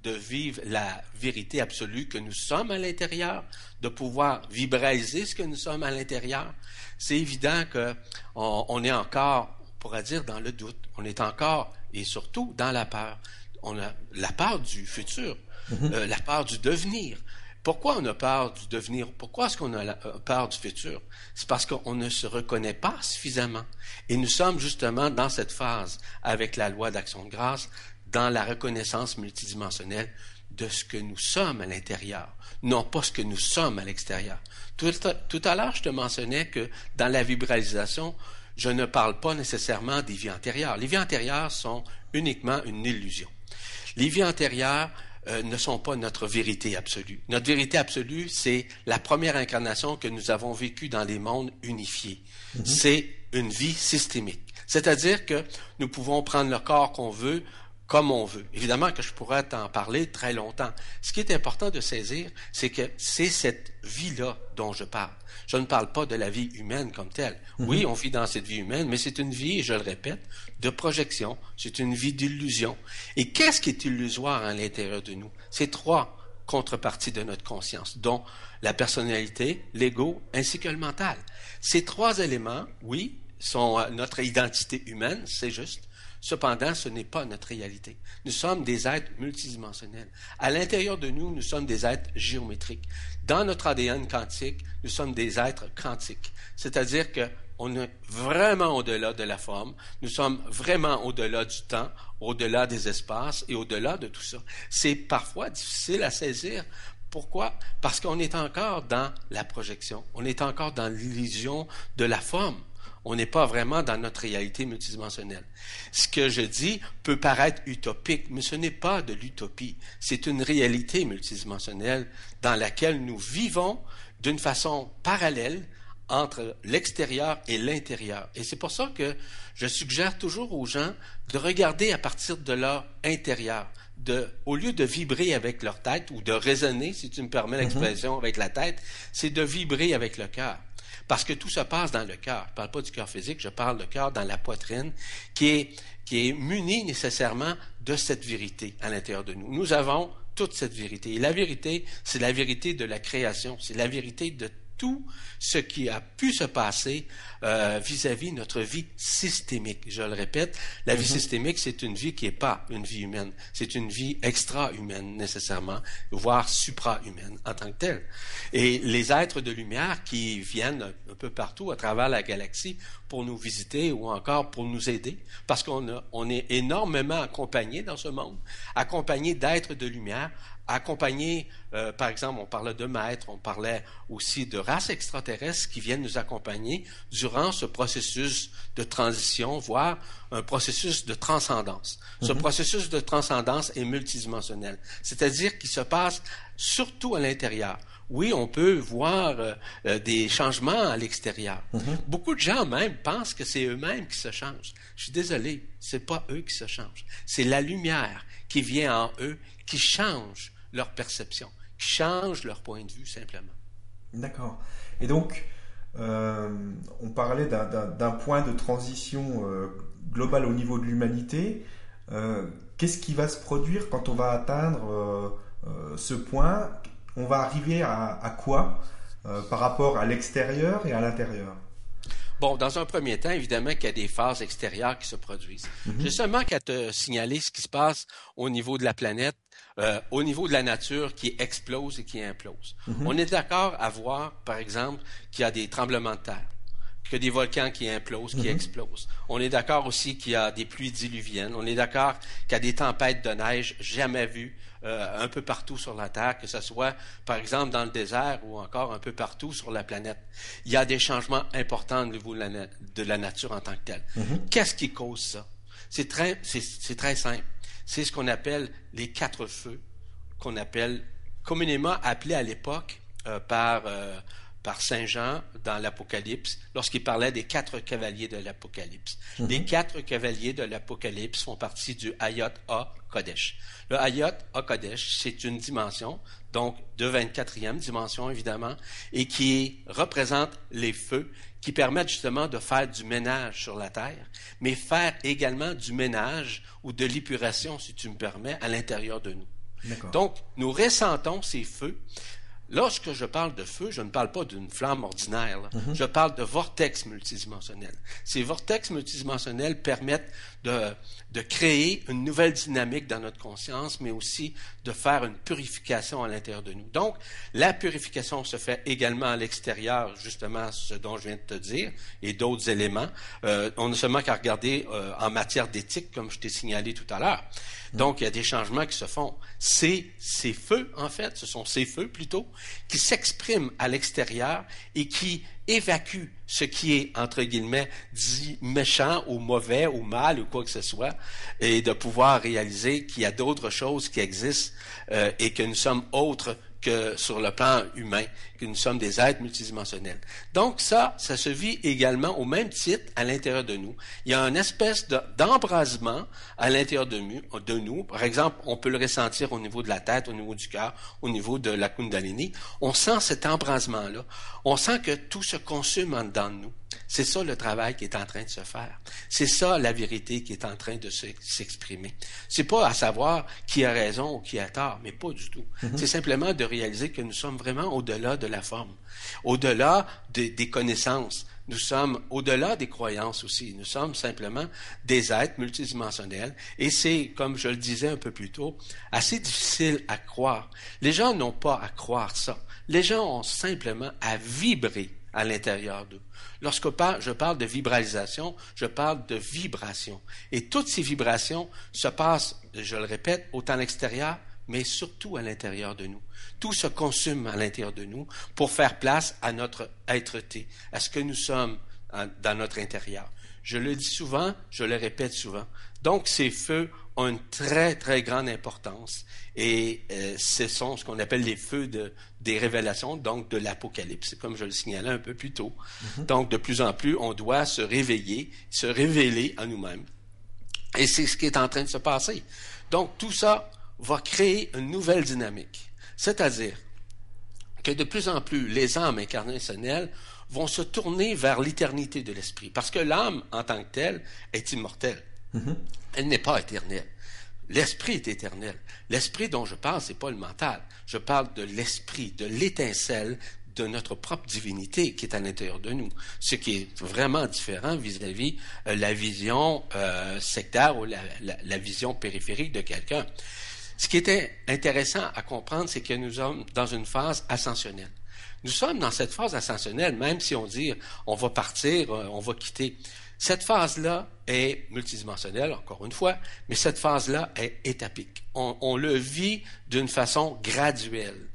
de vivre la vérité absolue que nous sommes à l'intérieur, de pouvoir vibraliser ce que nous sommes à l'intérieur, c'est évident qu'on on est encore, on pourrait dire, dans le doute. On est encore, et surtout, dans la peur. On a la peur du futur, mm-hmm. euh, la peur du devenir. Pourquoi on a peur du devenir? Pourquoi est-ce qu'on a euh, peur du futur? C'est parce qu'on ne se reconnaît pas suffisamment. Et nous sommes justement dans cette phase avec la loi d'action de grâce dans la reconnaissance multidimensionnelle de ce que nous sommes à l'intérieur, non pas ce que nous sommes à l'extérieur. Tout, à l'heure, je te mentionnais que dans la vibralisation, je ne parle pas nécessairement des vies antérieures. Les vies antérieures sont uniquement une illusion. Les vies antérieures euh, ne sont pas notre vérité absolue. Notre vérité absolue, c'est la première incarnation que nous avons vécue dans les mondes unifiés. Mm-hmm. C'est une vie systémique. C'est-à-dire que nous pouvons prendre le corps qu'on veut, comme on veut. Évidemment que je pourrais t'en parler très longtemps. Ce qui est important de saisir, c'est que c'est cette vie-là dont je parle. Je ne parle pas de la vie humaine comme telle. Mhm. Oui, on vit dans cette vie humaine, mais c'est une vie, je le répète, de projection. C'est une vie d'illusion. Et qu'est-ce qui est illusoire à l'intérieur de nous? C'est trois contreparties de notre conscience, dont la personnalité, l'ego, ainsi que le mental. Ces trois éléments, oui, sont euh, notre identité humaine, c'est juste, Cependant, ce n'est pas notre réalité. Nous sommes des êtres multidimensionnels. À l'intérieur de nous, nous sommes des êtres géométriques. Dans notre ADN quantique, nous sommes des êtres quantiques. C'est-à-dire que on est vraiment au-delà de la forme, nous sommes vraiment au-delà du temps, au-delà des espaces et au-delà de tout ça. C'est parfois difficile à saisir. Pourquoi? Parce qu'on est encore dans la projection, on est encore dans l'illusion de la forme on n'est pas vraiment dans notre réalité multidimensionnelle. Ce que je dis peut paraître utopique, mais ce n'est pas de l'utopie. C'est une réalité multidimensionnelle dans laquelle nous vivons d'une façon parallèle entre l'extérieur et l'intérieur. Et c'est pour ça que je suggère toujours aux gens de regarder à partir de leur intérieur. De, au lieu de vibrer avec leur tête ou de raisonner, si tu me permets mm-hmm. l'expression, avec la tête, c'est de vibrer avec le cœur. Parce que tout se passe dans le cœur. Je ne parle pas du cœur physique, je parle du cœur dans la poitrine, qui est, qui est muni nécessairement de cette vérité à l'intérieur de nous. Nous avons toute cette vérité. Et la vérité, c'est la vérité de la création, c'est la vérité de tout ce qui a pu se passer euh, vis-à-vis notre vie systémique. Je le répète, la vie mhm. systémique, c'est une vie qui n'est pas une vie humaine. C'est une vie extra-humaine nécessairement, voire supra-humaine en tant que telle. Et les êtres de lumière qui viennent un peu partout à travers la galaxie pour nous visiter ou encore pour nous aider, parce qu'on on est énormément accompagné dans ce monde, accompagné d'êtres de lumière accompagner, euh, par exemple, on parlait de maîtres, on parlait aussi de races extraterrestres qui viennent nous accompagner durant ce processus de transition, voire un processus de transcendance. Ce mhm. processus de transcendance est multidimensionnel, c'est-à-dire qu'il se passe surtout à l'intérieur. Oui, on peut voir euh, euh, des changements à l'extérieur. Mhm. Beaucoup de gens même pensent que c'est eux-mêmes qui se changent. Je suis désolé, c'est pas eux qui se changent. C'est la lumière qui vient en eux qui change leur perception, qui changent leur point de vue simplement. D'accord. Et donc, euh, on parlait d'un point de transition euh, globale au niveau de l'humanité. Euh, qu'est-ce qui va se produire quand on va atteindre ce point? On va arriver à, quoi par rapport à l'extérieur et à l'intérieur? Bon, dans un premier temps, évidemment qu'il y a des phases extérieures qui se produisent. Mm J'ai seulement qu'à te signaler ce qui se passe au niveau de la planète euh, au niveau de la nature qui explose et qui implose. Mhm. On est d'accord à voir, par exemple, qu'il y a des tremblements de terre, qu'il y a des volcans qui implosent, qui mhm. explosent. On est d'accord aussi qu'il y a des pluies diluviennes. On est d'accord qu'il y a des tempêtes de neige jamais vues euh, un peu partout sur la Terre, que ce soit, par exemple, dans le désert ou encore un peu partout sur la planète. Il y a des changements importants au niveau de la, nature en tant que telle. Mhm. Qu'est-ce qui cause ça? C'est très, c'est très simple c'est ce qu'on appelle les quatre feux, qu'on appelle communément appelés à l'époque euh, par, euh, par Saint Jean dans l'Apocalypse, lorsqu'il parlait des quatre cavaliers de l'Apocalypse. Mhm. Les quatre cavaliers de l'Apocalypse font partie du Hayot A Kodesh. Le Hayot A Kodesh, c'est une dimension, donc de 24e dimension évidemment, et qui représente les feux qui permettent justement de faire du ménage sur la terre, mais faire également du ménage ou de l'épuration, si tu me permets, à l'intérieur de nous. Donc, nous ressentons ces feux Lorsque je parle de feu, je ne parle pas d'une flamme ordinaire. Mhm. Je parle de vortex multidimensionnels. Ces vortex multidimensionnels permettent de, de, créer une nouvelle dynamique dans notre conscience, mais aussi de faire une purification à l'intérieur de nous. Donc, la purification se fait également à l'extérieur, justement ce dont je viens de te dire, et d'autres éléments. Euh, on n'a seulement qu'à regarder euh, en matière d'éthique, comme je t'ai signalé tout à l'heure. Donc, il y a des changements qui se font. C'est ces feux, en fait, ce sont ces feux plutôt, qui s'expriment à l'extérieur et qui évacuent ce qui est, entre guillemets, dit méchant ou mauvais ou mal ou quoi que ce soit, et de pouvoir réaliser qu'il y a d'autres choses qui existent euh, et que nous sommes autres que sur le plan humain, que nous sommes des êtres multidimensionnels. Donc ça, ça se vit également au même titre à l'intérieur de nous. Il y a une espèce d'embrasement à l'intérieur de, nous. Par exemple, on peut le ressentir au niveau de la tête, au niveau du cœur, au niveau de la kundalini. On sent cet embrasement-là. On sent que tout se consume en dedans de nous. C'est ça le travail qui est en train de se faire. C'est ça la vérité qui est en train de s'exprimer. C'est pas à savoir qui a raison ou qui a tort, mais pas du tout. Mm-hmm. C'est simplement de réaliser que nous sommes vraiment au-delà de la forme, au-delà des connaissances. Nous sommes au-delà des croyances aussi. Nous sommes simplement des êtres multidimensionnels. Et c'est, comme je le disais un peu plus tôt, assez difficile à croire. Les gens n'ont pas à croire ça. Les gens ont simplement à vibrer à l'intérieur d'eux. Lorsque je parle de vibralisation, je parle de vibration. Et toutes ces vibrations se passent, je le répète, autant à l'extérieur, mais surtout à l'intérieur de nous. Tout se consume à l'intérieur de nous pour faire place à notre être-té, à ce que nous sommes dans notre intérieur. Je le dis souvent, je le répète souvent. Donc, ces feux ont une très, très grande importance et euh, ce sont ce qu'on appelle les feux de, des révélations, donc de l'Apocalypse, comme je le signalais un peu plus tôt. Mhm. Donc, de plus en plus, on doit se réveiller, se révéler à nous-mêmes. Et c'est ce qui est en train de se passer. Donc, tout ça va créer une nouvelle dynamique. C'est-à-dire que de plus en plus, les âmes incarnationnelles vont se tourner vers l'éternité de l'esprit. Parce que l'âme, en tant que telle, est immortelle. Mhm. Elle n'est pas éternelle. L'esprit est éternel. L'esprit dont je parle, c'est pas le mental. Je parle de l'esprit, de l'étincelle de notre propre divinité qui est à l'intérieur de nous, ce qui est vraiment différent vis-à-vis euh, la vision euh, sectaire ou la, vision périphérique de quelqu'un. Ce qui était intéressant à comprendre, c'est que nous sommes dans une phase ascensionnelle. Nous sommes dans cette phase ascensionnelle, même si on dit on va partir, euh, on va quitter. Cette phase-là est multidimensionnelle, encore une fois, mais cette phase-là est étapique. On, on le vit d'une façon graduelle.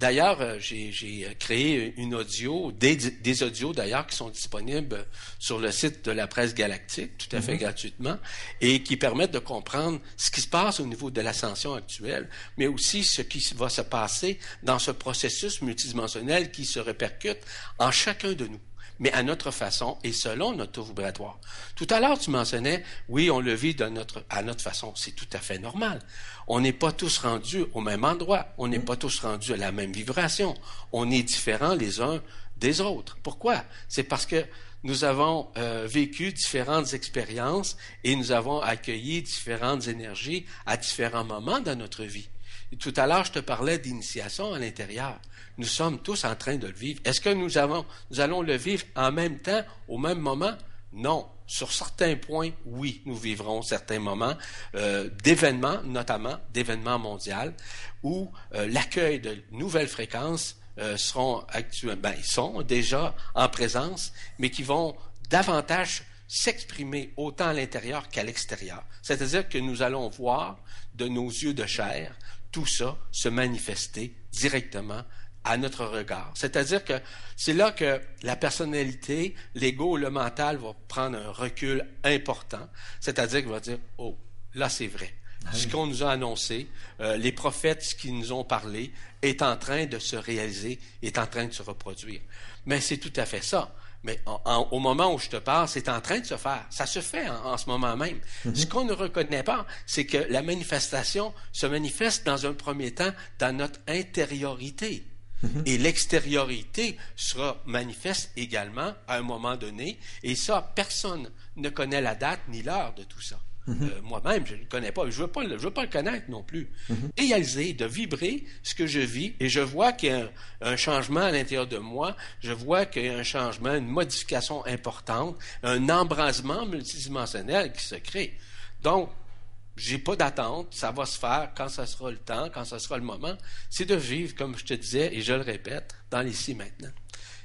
D'ailleurs, euh, j'ai créé une audio, des, des audios d'ailleurs qui sont disponibles sur le site de la presse galactique, tout à fait mhm. gratuitement, et qui permettent de comprendre ce qui se passe au niveau de l'ascension actuelle, mais aussi ce qui va se passer dans ce processus multidimensionnel qui se répercute en chacun de nous mais à notre façon et selon notre taux vibratoire. Tout à l'heure, tu mentionnais, oui, on le vit de notre, à notre façon. C'est tout à fait normal. On n'est pas tous rendus au même endroit. On n'est pas tous rendus à la même vibration. On est différents les uns des autres. Pourquoi? C'est parce que nous avons euh, vécu différentes expériences et nous avons accueilli différentes énergies à différents moments dans notre vie. tout à l'heure, je te parlais d'initiation à l'intérieur nous sommes tous en train de le vivre. Est-ce que nous, avons, nous allons le vivre en même temps, au même moment? Non. Sur certains points, oui, nous vivrons certains moments euh, d'événements, notamment d'événements mondiaux, où euh, l'accueil de nouvelles fréquences euh, seront ben, ils sont déjà en présence, mais qui vont davantage s'exprimer autant à l'intérieur qu'à l'extérieur. C'est-à-dire que nous allons voir de nos yeux de chair tout ça se manifester directement à notre regard. C'est-à-dire que c'est là que la personnalité, l'ego, le mental va prendre un recul important. C'est-à-dire qu'il va dire, oh, là c'est vrai. Ah ce qu'on nous a annoncé, euh, les prophètes ce qui nous ont parlé, est en train de se réaliser, est en train de se reproduire. Mais c'est tout à fait ça. Mais au moment où je te parle, c'est en train de se faire. Ça se fait en, ce moment même. Mm-hmm. Ce qu'on ne reconnaît pas, c'est que la manifestation se manifeste dans un premier temps dans notre intériorité. Et l'extériorité sera manifeste également à un moment donné. Et ça, personne ne connaît la date ni l'heure de tout ça. Mhm. Euh, moi-même, je ne le connais pas. Je ne veux, pas, veux pas le connaître non plus. Mhm. Réaliser, de vibrer ce que je vis, et je vois qu'il y a un, changement à l'intérieur de moi, je vois qu'il y a un changement, une modification importante, un embrasement multidimensionnel qui se crée. Donc, j'ai pas d'attente, ça va se faire quand ça sera le temps, quand ça sera le moment. C'est de vivre, comme je te disais, et je le répète, dans l'ici maintenant.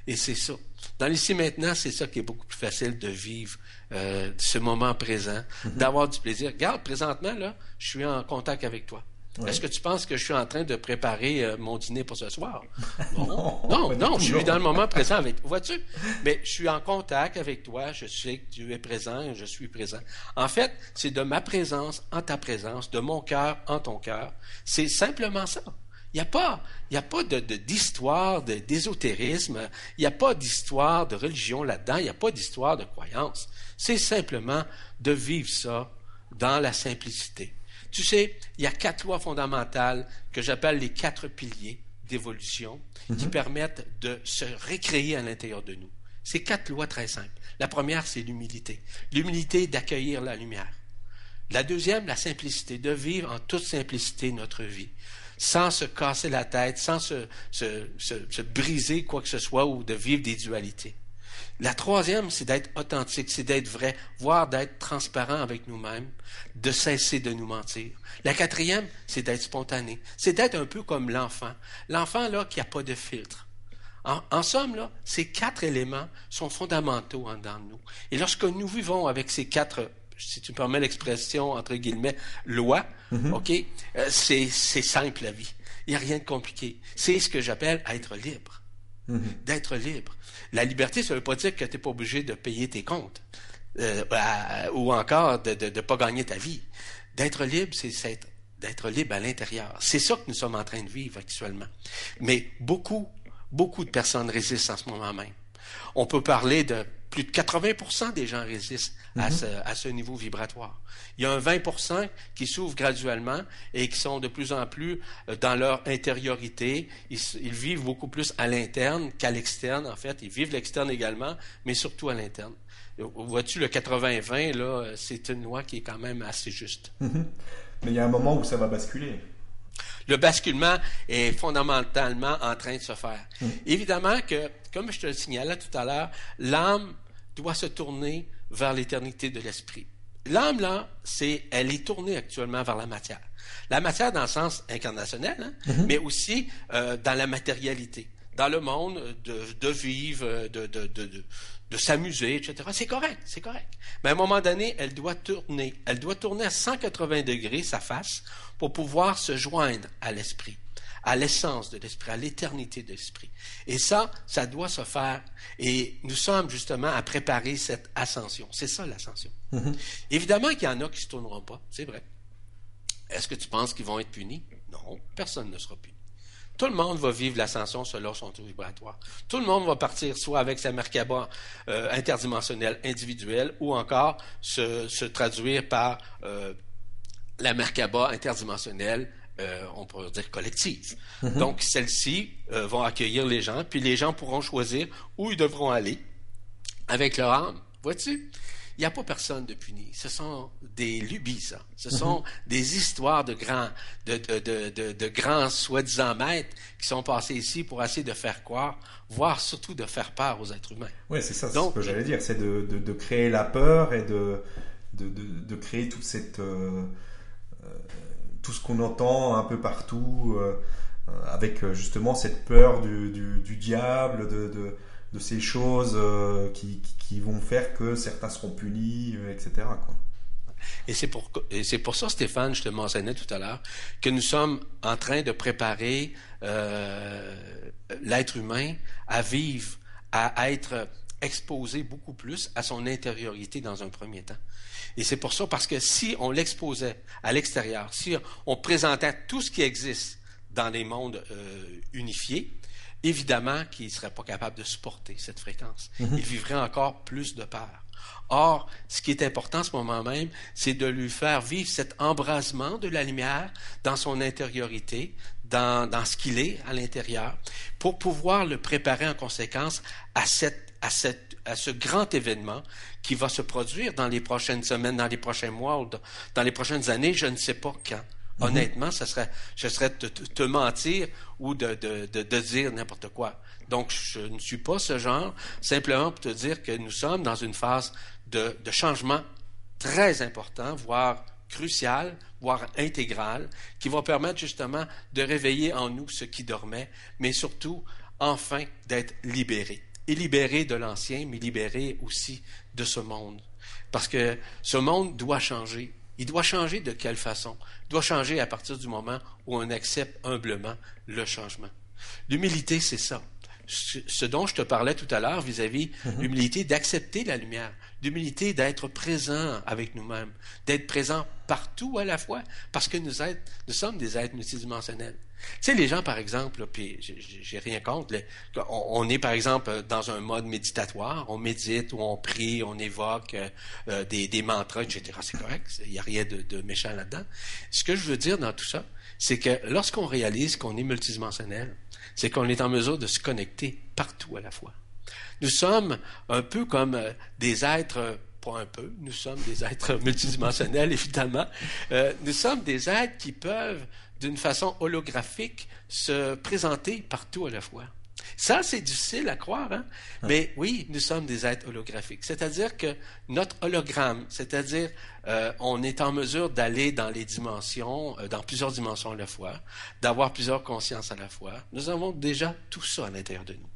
Et c'est ça. Dans l'ici maintenant, c'est ça qui est beaucoup plus facile de vivre euh, ce moment présent, mm-hmm. d'avoir du plaisir. Regarde, présentement, là, je suis en contact avec toi. Est-ce que tu penses que je suis en train de préparer euh, mon dîner pour ce soir? non, non, non, je suis dans le moment présent avec toi. Vois-tu? Mais je suis en contact avec toi, je sais que tu es présent et je suis présent. En fait, c'est de ma présence en ta présence, de mon cœur en ton cœur. C'est simplement ça. Il n'y a pas, il y a pas d'histoire, de, d'ésotérisme, il n'y a pas d'histoire de religion là-dedans, il n'y a pas d'histoire de croyance. C'est simplement de vivre ça dans la simplicité. Tu sais, il y a quatre lois fondamentales que j'appelle les quatre piliers d'évolution qui mhm. permettent de se récréer à l'intérieur de nous. Ces quatre lois très simples. La première, c'est l'humilité. L'humilité d'accueillir la lumière. La deuxième, la simplicité, de vivre en toute simplicité notre vie, sans se casser la tête, sans se, se briser quoi que ce soit ou de vivre des dualités. La troisième, c'est d'être authentique, c'est d'être vrai, voire d'être transparent avec nous-mêmes, de cesser de nous mentir. La quatrième, c'est d'être spontané, c'est d'être un peu comme l'enfant. L'enfant, là, qui n'a pas de filtre. En, somme, là, ces quatre éléments sont fondamentaux en dedans de nous. Et lorsque nous vivons avec ces quatre, si tu me permets l'expression, entre guillemets, lois, mm-hmm. OK, euh, c'est simple la vie. Il n'y a rien de compliqué. C'est ce que j'appelle être libre. Mm-hmm. D'être libre. La liberté, ça ne veut pas dire que tu n'es pas obligé de payer tes comptes euh, ou encore de ne pas gagner ta vie. D'être libre, c'est d'être libre à l'intérieur. C'est ça que nous sommes en train de vivre actuellement. Mais beaucoup, beaucoup de personnes résistent en ce moment même. On peut parler de plus de 80% des gens résistent à, mhm. ce, à, ce, niveau vibratoire. Il y a un 20% qui s'ouvrent graduellement et qui sont de plus en plus euh, dans leur intériorité. Ils, ils vivent beaucoup plus à l'interne qu'à l'externe, en fait. Ils vivent l'externe également, mais surtout à l'interne. Vois-tu, le 80-20, là, euh, c'est une loi qui est quand même assez juste. Mhm. Mais il y a un moment où ça va basculer. Le basculement est fondamentalement en train de se faire. Mm. Évidemment que, comme je te le signalais tout à l'heure, l'âme doit se tourner vers l'éternité de l'esprit. L'âme, là, c'est, elle est tournée actuellement vers la matière. La matière dans le sens incarnationnel, hein, Mm-hmm. mais aussi euh, dans la matérialité, dans le monde de, de vivre, de, de, de, de, de s'amuser, etc. C'est correct, c'est correct. Mais à un moment donné, elle doit tourner. Elle doit tourner à 180 degrés sa face pour pouvoir se joindre à l'esprit, à l'essence de l'esprit, à l'éternité de l'esprit. Et ça, ça doit se faire. Et nous sommes justement à préparer cette ascension. C'est ça l'ascension. Évidemment qu'il y en a qui ne se tourneront pas, c'est vrai. Est-ce que tu penses qu'ils vont être punis? Non, personne ne sera puni. Tout le monde va vivre l'ascension selon son taux vibratoire. Tout le monde va partir soit avec sa Merkaba euh, interdimensionnelle individuelle ou encore se, se traduire par euh, la Merkaba interdimensionnelle, euh, on pourrait dire collective. Donc, celles-ci euh, vont accueillir les gens, puis les gens pourront choisir où ils devront aller avec leur âme. Vois-tu? Il n'y a pas personne de puni. Ce sont des lubies, ça. Ce sont des histoires de grands, de, de, de, de, grands soi-disant maîtres qui sont passés ici pour essayer de faire croire, voire surtout de faire peur aux êtres humains. Oui, c'est ça, Donc- ce que j'allais dire, c'est de, de, de créer la peur et de, de, de, de créer toute cette, euh, tout ce qu'on entend un peu partout, euh, euh, avec euh, justement cette peur du, diable, de, ces choses qui, vont faire que certains seront punis, etc. Quoi. Et c'est pour, pour ça, Stéphane, je te mentionnais tout à l'heure, que nous sommes en train de préparer l'être humain à vivre, à être exposé beaucoup plus à son intériorité dans un premier temps. Et c'est pour ça, parce que si on l'exposait à l'extérieur, si on présentait tout ce qui existe dans les mondes euh, unifiés, évidemment qu'il ne serait pas capable de supporter cette fréquence. Il vivrait encore plus de peur. Or, ce qui est important à ce moment même, c'est de lui faire vivre cet embrasement de la lumière dans son intériorité, dans, dans ce qu'il est à l'intérieur, pour pouvoir le préparer en conséquence à, cette, à, cette, à ce grand événement qui va se produire dans les prochaines semaines, dans les prochains mois ou dans, les prochaines années, je ne sais pas quand. Honnêtement, ce serait, je serais te, te, te mentir ou de, de, de, de dire n'importe quoi. Donc, je ne suis pas ce genre, simplement pour te dire que nous sommes dans une phase de, de changement très important, voire crucial, voire intégral, qui va permettre justement de réveiller en nous ce qui dormait, mais surtout, enfin, d'être libéré. Et libéré de l'ancien, mais libéré aussi de ce monde. Parce que ce monde doit changer. Il doit changer de quelle façon? Il doit changer à partir du moment où on accepte humblement le changement. L'humilité, c'est ça. Ce dont je te parlais tout à l'heure vis-à-vis l'humilité d'accepter la lumière, l'humilité d'être présent avec nous-mêmes, d'être présent partout à la fois, parce que nous, nous sommes des êtres multidimensionnels. Tu sais, les gens, par exemple, puis j'ai rien contre, on, on, est, par exemple, dans un mode méditatoire, on médite ou on prie, on évoque euh, des, des, mantras, etc. C'est correct, il n'y a rien de, de méchant là-dedans. Ce que je veux dire dans tout ça, c'est que lorsqu'on réalise qu'on est multidimensionnel, c'est qu'on est en mesure de se connecter partout à la fois. Nous sommes un peu comme euh, des êtres, pas un peu, nous sommes des êtres multidimensionnels, évidemment. Euh, nous sommes des êtres qui peuvent d'une façon holographique se présenter partout à la fois. Ça, c'est difficile à croire, hein? mais oui, nous sommes des êtres holographiques. C'est-à-dire que notre hologramme, c'est-à-dire euh, on est en mesure d'aller dans les dimensions, euh, dans plusieurs dimensions à la fois, d'avoir plusieurs consciences à la fois. Nous avons déjà tout ça à l'intérieur de nous.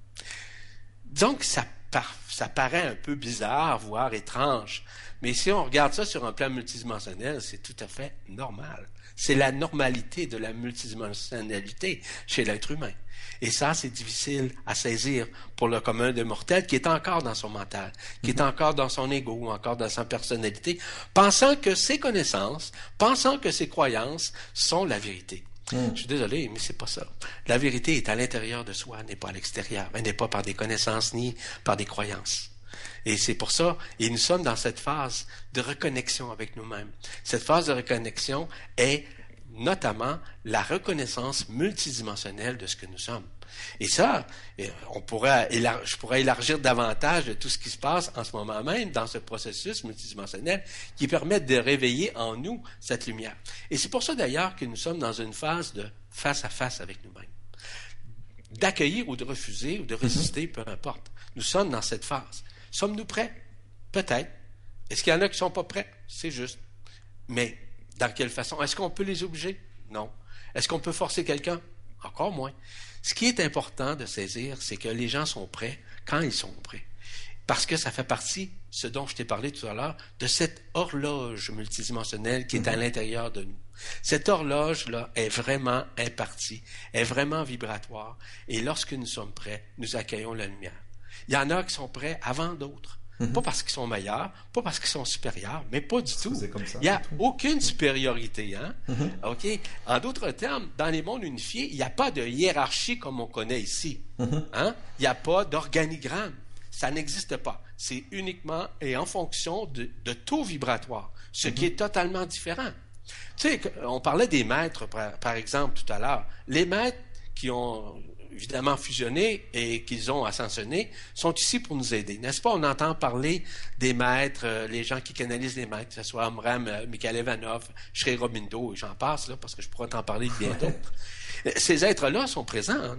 Donc, ça, par, ça paraît un peu bizarre, voire étrange, mais si on regarde ça sur un plan multidimensionnel, c'est tout à fait normal. C'est la normalité de la multidimensionnalité chez l'être humain. Et ça, c'est difficile à saisir pour le commun des mortels qui est encore dans son mental, qui est encore dans son ego ou encore dans sa personnalité, pensant que ses connaissances, pensant que ses croyances sont la vérité. Mmh. Je suis désolé, mais c'est pas ça. La vérité est à l'intérieur de soi, n'est pas à l'extérieur. Elle n'est pas par des connaissances ni par des croyances. Et c'est pour ça, et nous sommes dans cette phase de reconnexion avec nous-mêmes. Cette phase de reconnexion est notamment la reconnaissance multidimensionnelle de ce que nous sommes. Et ça, euh, on pourrait je pourrais élargir davantage de tout ce qui se passe en ce moment même dans ce processus multidimensionnel qui permet de réveiller en nous cette lumière. Et c'est pour ça d'ailleurs que nous sommes dans une phase de face à face avec nous-mêmes. D'accueillir ou de refuser ou de résister, peu importe. Nous sommes dans cette phase. Sommes-nous prêts? Peut-être. Est-ce qu'il y en a qui ne sont pas prêts? C'est juste. Mais dans quelle façon? Est-ce qu'on peut les obliger? Non. Est-ce qu'on peut forcer quelqu'un? Encore moins. Ce qui est important de saisir, c'est que les gens sont prêts quand ils sont prêts. Parce que ça fait partie, ce dont je t'ai parlé tout à l'heure, de cette horloge multidimensionnelle qui est à mhm. l'intérieur de nous. Cette horloge-là est vraiment impartie, est vraiment vibratoire, et lorsque nous sommes prêts, nous accueillons la lumière. Il y en a qui sont prêts avant d'autres. Mhm. Pas parce qu'ils sont meilleurs, pas parce qu'ils sont supérieurs, mais pas du tout. il n'y a aucune supériorité. Hein? OK? En d'autres termes, dans les mondes unifiés, il n'y a pas de hiérarchie comme on connaît ici. Mhm. Hein? Il n'y a pas d'organigramme. Ça n'existe pas. C'est uniquement et en fonction de, taux vibratoire, ce qui est totalement différent. Tu sais, on parlait des maîtres, par exemple, tout à l'heure. Les maîtres qui ont évidemment fusionnés et qu'ils ont ascensionné, sont ici pour nous aider. N'est-ce pas? On entend parler des maîtres, euh, les gens qui canalisent les maîtres, que ce soit Amram, euh, Mikhail Ivanov, Sri Robindo, et j'en passe, là, parce que je pourrais t'en parler bien d'autres. Euh, ces êtres-là sont présents. Hein,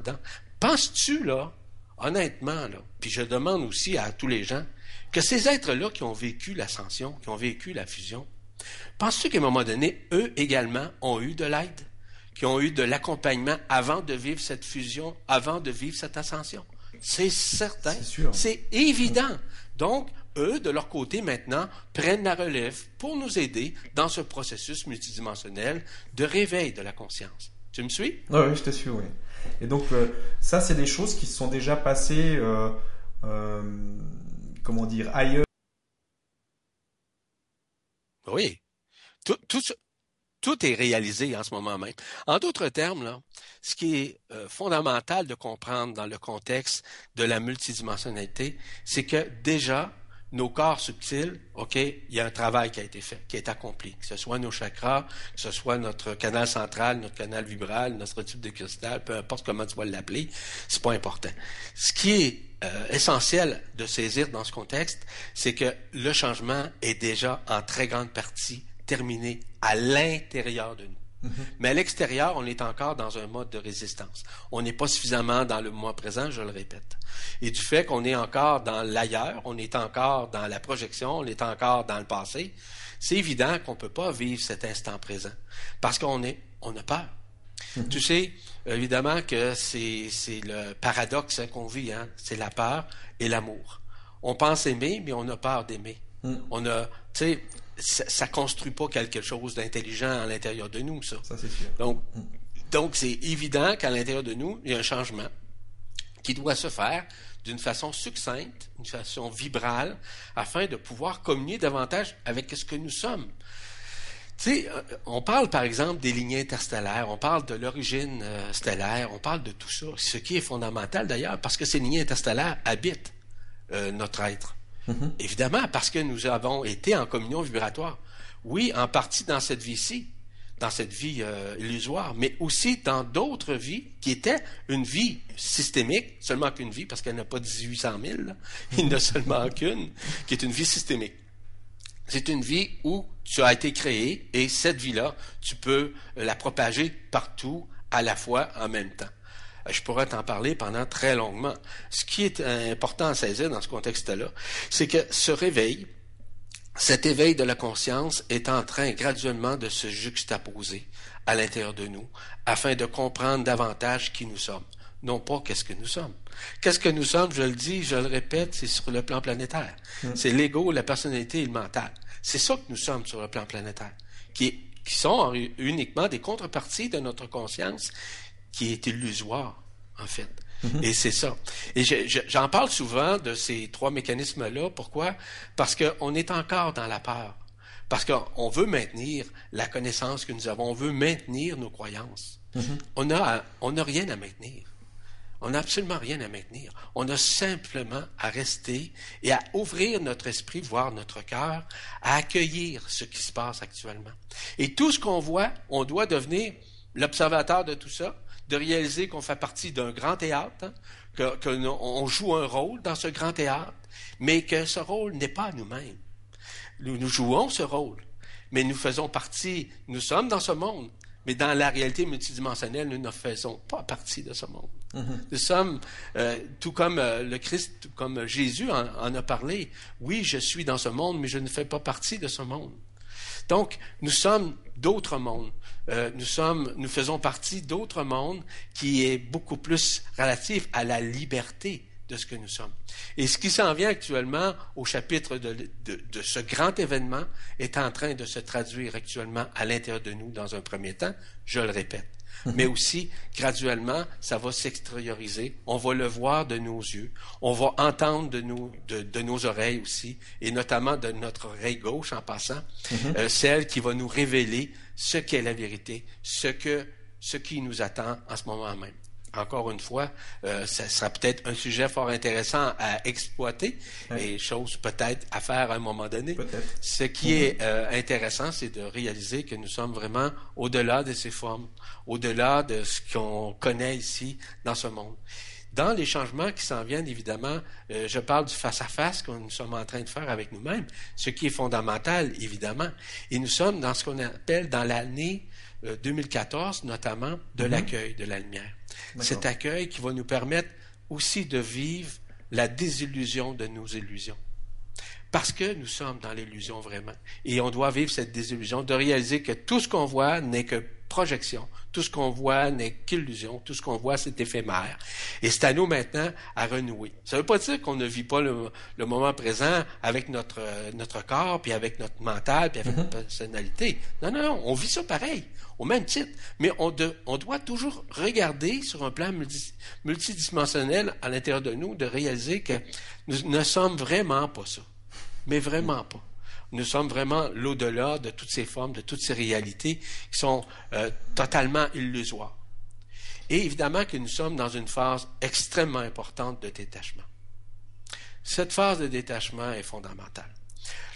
penses-tu, là, honnêtement, là, puis je demande aussi à tous les gens, que ces êtres-là qui ont vécu l'ascension, qui ont vécu la fusion, penses-tu qu'à un moment donné, eux également ont eu de l'aide? Qui ont eu de l'accompagnement avant de vivre cette fusion, avant de vivre cette ascension. C'est certain. C'est évident. Donc, eux, de leur côté, maintenant, prennent la relève pour nous aider dans ce processus multidimensionnel de réveil de la conscience. Tu me suis? Oui, je te suis, oui. Et donc, euh, ça, c'est des choses qui sont déjà passées, euh, euh, comment dire, ailleurs. Oui. Tout, tout, tout est réalisé en ce moment même. En d'autres termes, là, ce qui est euh, fondamental de comprendre dans le contexte de la multidimensionnalité, c'est que déjà, nos corps subtils, OK, il y a un travail qui a été fait, qui est accompli, que ce soit nos chakras, que ce soit notre canal central, notre canal vibral, notre tube de cristal, peu importe comment tu vas l'appeler, c'est pas important. Ce qui est euh, essentiel de saisir dans ce contexte, c'est que le changement est déjà en très grande partie terminé à l'intérieur de nous. Mhm. Mais à l'extérieur, on est encore dans un mode de résistance. On n'est pas suffisamment dans le mois présent, je le répète. Et du fait qu'on est encore dans l'ailleurs, on est encore dans la projection, on est encore dans le passé, c'est évident qu'on ne peut pas vivre cet instant présent. Parce qu'on est, on a peur. Mhm. Tu sais, évidemment que c'est, le paradoxe qu'on vit, hein? c'est la peur et l'amour. On pense aimer, mais on a peur d'aimer. Mhm. On a, tu sais, ça, ne construit pas quelque chose d'intelligent à l'intérieur de nous, ça. Ça, c'est sûr. Donc, donc c'est évident qu'à l'intérieur de nous, il y a un changement qui doit se faire d'une façon succincte, d'une façon vibrale, afin de pouvoir communier davantage avec ce que nous sommes. Tu sais, euh, on parle par exemple des lignées interstellaires, on parle de l'origine euh, stellaire, on parle de tout ça, ce qui est fondamental d'ailleurs, parce que ces lignées interstellaires habitent euh, notre être. Mhm. Évidemment, parce que nous avons été en communion vibratoire. Oui, en partie dans cette vie-ci, dans cette vie euh, illusoire, mais aussi dans d'autres vies qui étaient une vie systémique, seulement qu'une vie, parce qu'elle n'a pas 1800 000, il n'a seulement qu'une, qui est une vie systémique. C'est une vie où tu as été créé et cette vie-là, tu peux la propager partout à la fois en même temps. Euh, je pourrais t'en parler pendant très longuement. Ce qui est important à saisir dans ce contexte-là, c'est que ce réveil, cet éveil de la conscience est en train graduellement de se juxtaposer à l'intérieur de nous afin de comprendre davantage qui nous sommes, non pas qu'est-ce que nous sommes. Qu'est-ce que nous sommes, je le dis, je le répète, c'est sur le plan planétaire. Hmm. C'est l'ego, la personnalité et le mental. C'est ça que nous sommes sur le plan planétaire, qui, qui sont uniquement des contreparties de notre conscience qui est illusoire, en fait. Mhm. Et c'est ça. Et j'en parle souvent de ces trois mécanismes-là. Pourquoi? Parce qu'on est encore dans la peur. Parce qu'on veut maintenir la connaissance que nous avons. On veut maintenir nos croyances. Mhm. On n'a on a rien à maintenir. On n'a absolument rien à maintenir. On a simplement à rester et à ouvrir notre esprit, voir notre cœur, à accueillir ce qui se passe actuellement. Et tout ce qu'on voit, on doit devenir l'observateur de tout ça, de réaliser qu'on fait partie d'un grand théâtre, hein, qu'on joue un rôle dans ce grand théâtre, mais que ce rôle n'est pas nous-mêmes. Nous, nous jouons ce rôle, mais nous faisons partie, nous sommes dans ce monde, mais dans la réalité multidimensionnelle, nous ne faisons pas partie de ce monde. Mm-hmm. Nous sommes, euh, tout comme euh, le Christ, tout comme Jésus en, en, a parlé, oui, je suis dans ce monde, mais je ne fais pas partie de ce monde. Donc, nous sommes d'autres mondes. Euh, nous sommes, nous faisons partie d'autres mondes qui est beaucoup plus relatif à la liberté de ce que nous sommes. Et ce qui s'en vient actuellement au chapitre de, ce grand événement est en train de se traduire actuellement à l'intérieur de nous dans un premier temps, je le répète. Mais aussi, graduellement, ça va s'extérioriser. On va le voir de nos yeux. On va entendre de, nous, de, de nos oreilles aussi, et notamment de notre oreille gauche en passant, mhm. euh, celle qui va nous révéler ce qu'est la vérité, ce, que, ce qui nous attend en ce moment même encore une fois, euh, ça sera peut-être un sujet fort intéressant à exploiter et chose peut-être à faire à un moment donné. Ce qui mm-hmm. est euh, intéressant, c'est de réaliser que nous sommes vraiment au-delà de ces formes, au-delà de ce qu'on connaît ici dans ce monde. Dans les changements qui s'en viennent, évidemment, euh, je parle du face-à-face que nous sommes en train de faire avec nous-mêmes, ce qui est fondamental, évidemment. Et nous sommes dans ce qu'on appelle dans l'année 2014, notamment, de mm-hmm. l'accueil de la lumière. Cet accueil qui va nous permettre aussi de vivre la désillusion de nos illusions. Parce que nous sommes dans l'illusion vraiment. Et on doit vivre cette désillusion, de réaliser que tout ce qu'on voit n'est que projection. Tout ce qu'on voit n'est qu'illusion. Tout ce qu'on voit, c'est éphémère. Et c'est à nous maintenant à renouer. Ça ne veut pas dire qu'on ne vit pas le, moment présent avec notre, notre corps, puis avec notre mental, puis avec mm-hmm. notre personnalité. Non, non, non. On vit ça pareil, au même titre. Mais on, on doit toujours regarder sur un plan multidimensionnel à l'intérieur de nous, de réaliser que nous ne sommes vraiment pas ça. Mais vraiment pas. Nous sommes vraiment l'au-delà de toutes ces formes, de toutes ces réalités qui sont euh, totalement illusoires. Et évidemment que nous sommes dans une phase extrêmement importante de détachement. Cette phase de détachement est fondamentale.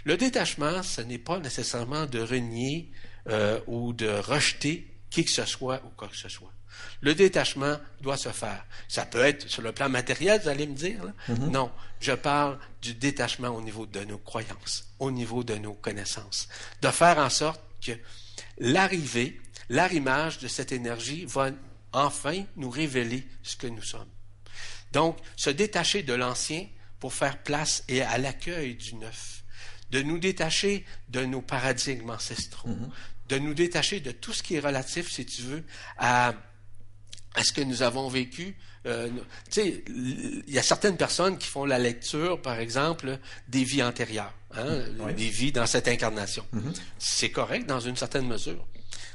Le détachement, ce n'est pas nécessairement de renier euh, ou de rejeter qui que ce soit ou quoi que ce soit. Le détachement doit se faire. Ça peut être sur le plan matériel, vous allez me dire. Mm-hmm. Non, je parle du détachement au niveau de nos croyances, au niveau de nos connaissances. De faire en sorte que l'arrivée, l'arrimage de cette énergie va enfin nous révéler ce que nous sommes. Donc, se détacher de l'ancien pour faire place et à l'accueil du neuf. De nous détacher de nos paradigmes ancestraux. Mm-hmm. De nous détacher de tout ce qui est relatif, si tu veux, à est-ce que nous avons vécu euh, Tu sais, il y a certaines personnes qui font la lecture, par exemple, des vies antérieures, hein, des vies dans cette incarnation. Mm-hmm. C'est correct dans une certaine mesure,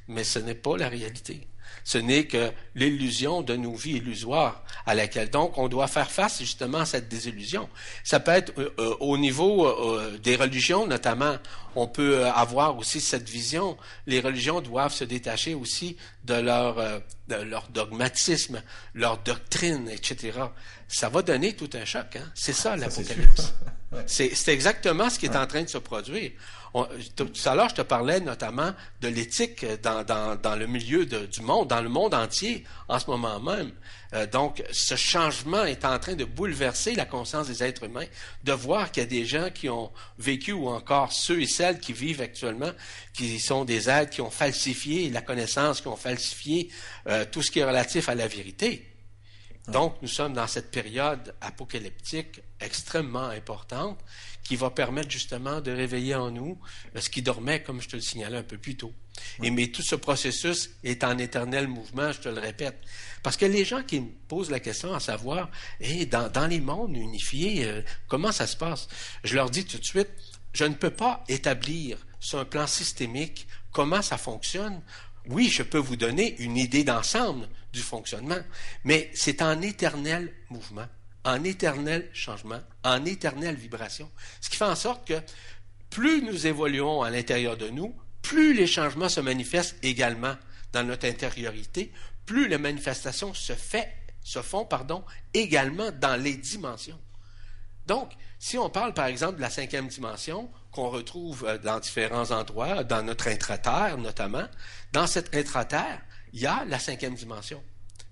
mais ce n'est pas la réalité. Ce n'est que l'illusion de nos vies illusoires à laquelle donc on doit faire face justement à cette désillusion. Ça peut être euh, euh, au niveau euh, des religions notamment. On peut avoir aussi cette vision. Les religions doivent se détacher aussi de leur, de leur dogmatisme, leur doctrine, etc. Ça va donner tout un choc. Hein? C'est ça l'apocalypse. C'est exactement ce qui est en train de se produire tout à l'heure, je te parlais notamment de l'éthique dans, dans, le milieu du monde, dans le monde entier en ce moment même. Euh, donc, ce changement est en train de bouleverser la conscience des êtres humains, de voir qu'il y a des gens qui ont vécu, ou encore ceux et celles qui vivent actuellement, qui sont des êtres qui ont falsifié la connaissance, qui ont falsifié euh, tout ce qui est relatif à la vérité. Donc, nous sommes dans cette période apocalyptique extrêmement importante qui va permettre justement de réveiller en nous ce qui dormait, comme je te le signalais un peu plus tôt. Et mais tout ce processus est en éternel mouvement, je te le répète. Parce que les gens qui me posent la question à savoir, et dans, dans, les mondes unifiés, euh, comment ça se passe? Je leur dis tout de suite, je ne peux pas établir sur un plan systémique comment ça fonctionne. Oui, je peux vous donner une idée d'ensemble du fonctionnement, mais c'est en éternel mouvement en éternel changement, en éternelle vibration. Ce qui fait en sorte que plus nous évoluons à l'intérieur de nous, plus les changements se manifestent également dans notre intériorité, plus la manifestation se font, également dans les dimensions. Donc, si on parle par exemple de la cinquième dimension, qu'on retrouve euh, dans différents endroits, dans notre intraterre notamment, dans cette intraterre, il y a la cinquième dimension.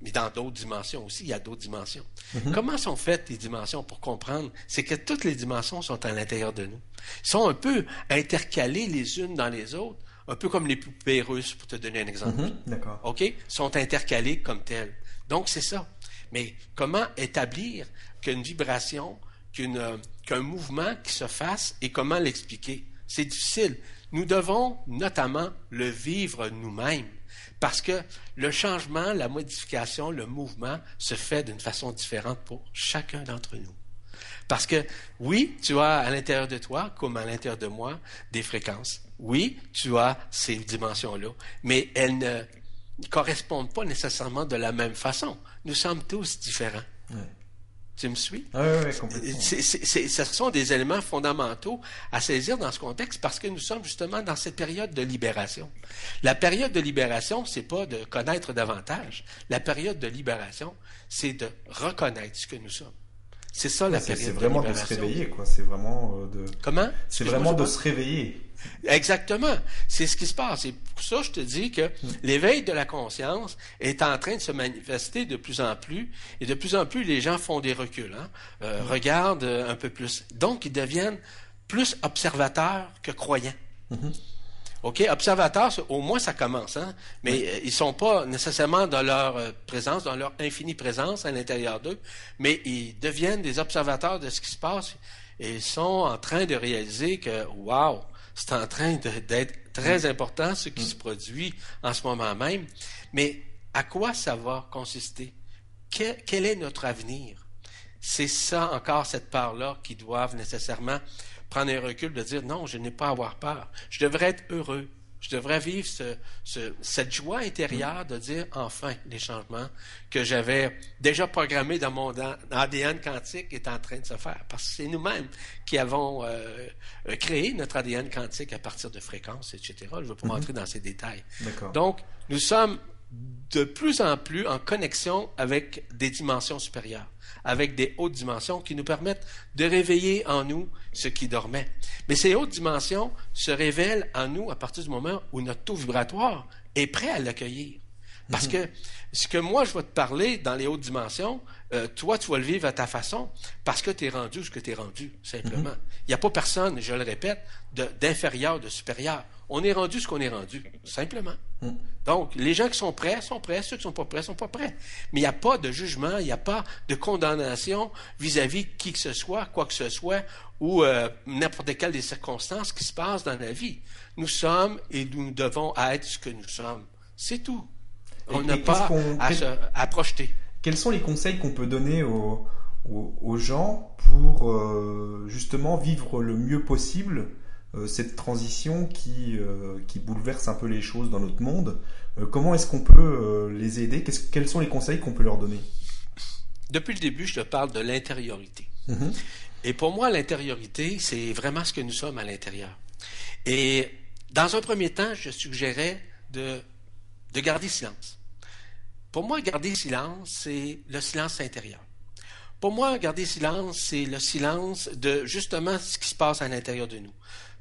Mais dans d'autres dimensions aussi, il y a d'autres dimensions. Mhm. Comment sont faites les dimensions pour comprendre? C'est que toutes les dimensions sont à l'intérieur de nous. Ils sont un peu intercalées les unes dans les autres, un peu comme les poupées russes, pour te donner un exemple. Mhm, d'accord. OK? Sont intercalées comme telles. Donc, c'est ça. Mais comment établir qu'une vibration, qu'un mouvement qui se fasse et comment l'expliquer? C'est difficile. Nous devons notamment le vivre nous-mêmes. Parce que le changement, la modification, le mouvement se fait d'une façon différente pour chacun d'entre nous. Parce que oui, tu as à l'intérieur de toi, comme à l'intérieur de moi, des fréquences. Oui, tu as ces dimensions-là, mais elles ne correspondent pas nécessairement de la même façon. Nous sommes tous différents. Tu me suis? Oui, oui, complètement. ce sont des éléments fondamentaux à saisir dans ce contexte parce que nous sommes justement dans cette période de libération. La période de libération, c'est pas de connaître davantage. La période de libération, c'est de reconnaître ce que nous sommes. C'est ça la période C'est vraiment de, se réveiller, quoi. C'est vraiment euh, de. Comment? C'est vraiment de se réveiller. Exactement. C'est ce qui se passe. Et pour ça, je te dis que l'éveil de la conscience est en train de se manifester de plus en plus. Et de plus en plus, les gens font des reculs, hein? euh, regardent euh, un peu plus. Donc, ils deviennent plus observateurs que croyants. Mm-hmm. OK, observateurs, au moins ça commence, hein? mais ils euh, ils sont pas nécessairement dans leur présence, dans leur infinie présence à l'intérieur d'eux, mais ils deviennent des observateurs de ce qui se passe et ils sont en train de réaliser que, wow, c'est en train d'être très important ce qui se produit en ce moment même. Mais à quoi ça va consister? Quel, est notre avenir? C'est ça encore, cette part-là, qui doivent nécessairement prendre un recul de dire non, je n'ai pas à avoir peur. Je devrais être heureux. Je devrais vivre cette joie intérieure de dire enfin les changements que j'avais déjà programmés dans mon ADN quantique est en train de se faire. Parce que c'est nous-mêmes qui avons euh, créé notre ADN quantique à partir de fréquences, etc. Je ne veux pas rentrer mhm. dans ces détails. Donc, nous sommes de plus en plus en connexion avec des dimensions supérieures avec des hautes dimensions qui nous permettent de réveiller en nous ce qui dormait. Mais ces hautes dimensions se révèlent en nous à partir du moment où notre taux vibratoire est prêt à l'accueillir. Parce que ce que moi je vais te parler dans les hautes dimensions, euh, toi tu vas le vivre à ta façon parce que tu es rendu ce que tu es rendu, simplement. Mhm. Il n'y a pas personne, je le répète, d'inférieur, de, supérieur. On est rendu ce qu'on est rendu, simplement. Mhm. Donc, les gens qui sont prêts sont prêts, ceux qui ne sont pas prêts sont pas prêts. Mais il n'y a pas de jugement, il n'y a pas de condamnation vis-à-vis qui que ce soit, quoi que ce soit, ou euh, n'importe quelle des circonstances qui se passent dans la vie. Nous sommes et nous devons être ce que nous sommes. C'est tout. On n'a pas à, projeter. Quels sont les conseils qu'on peut donner aux, gens pour euh, justement vivre le mieux possible cette transition qui, euh, qui bouleverse un peu les choses dans notre monde Comment est-ce qu'on peut les aider? Quels sont les conseils qu'on peut leur donner? Depuis le début, je te parle de l'intériorité. Mm-hmm. Et pour moi, l'intériorité, c'est vraiment ce que nous sommes à l'intérieur. Et dans un premier temps, je suggérais de de garder silence. Pour moi, garder silence, c'est le silence intérieur. Pour moi, garder silence, c'est le silence de justement ce qui se passe à l'intérieur de nous.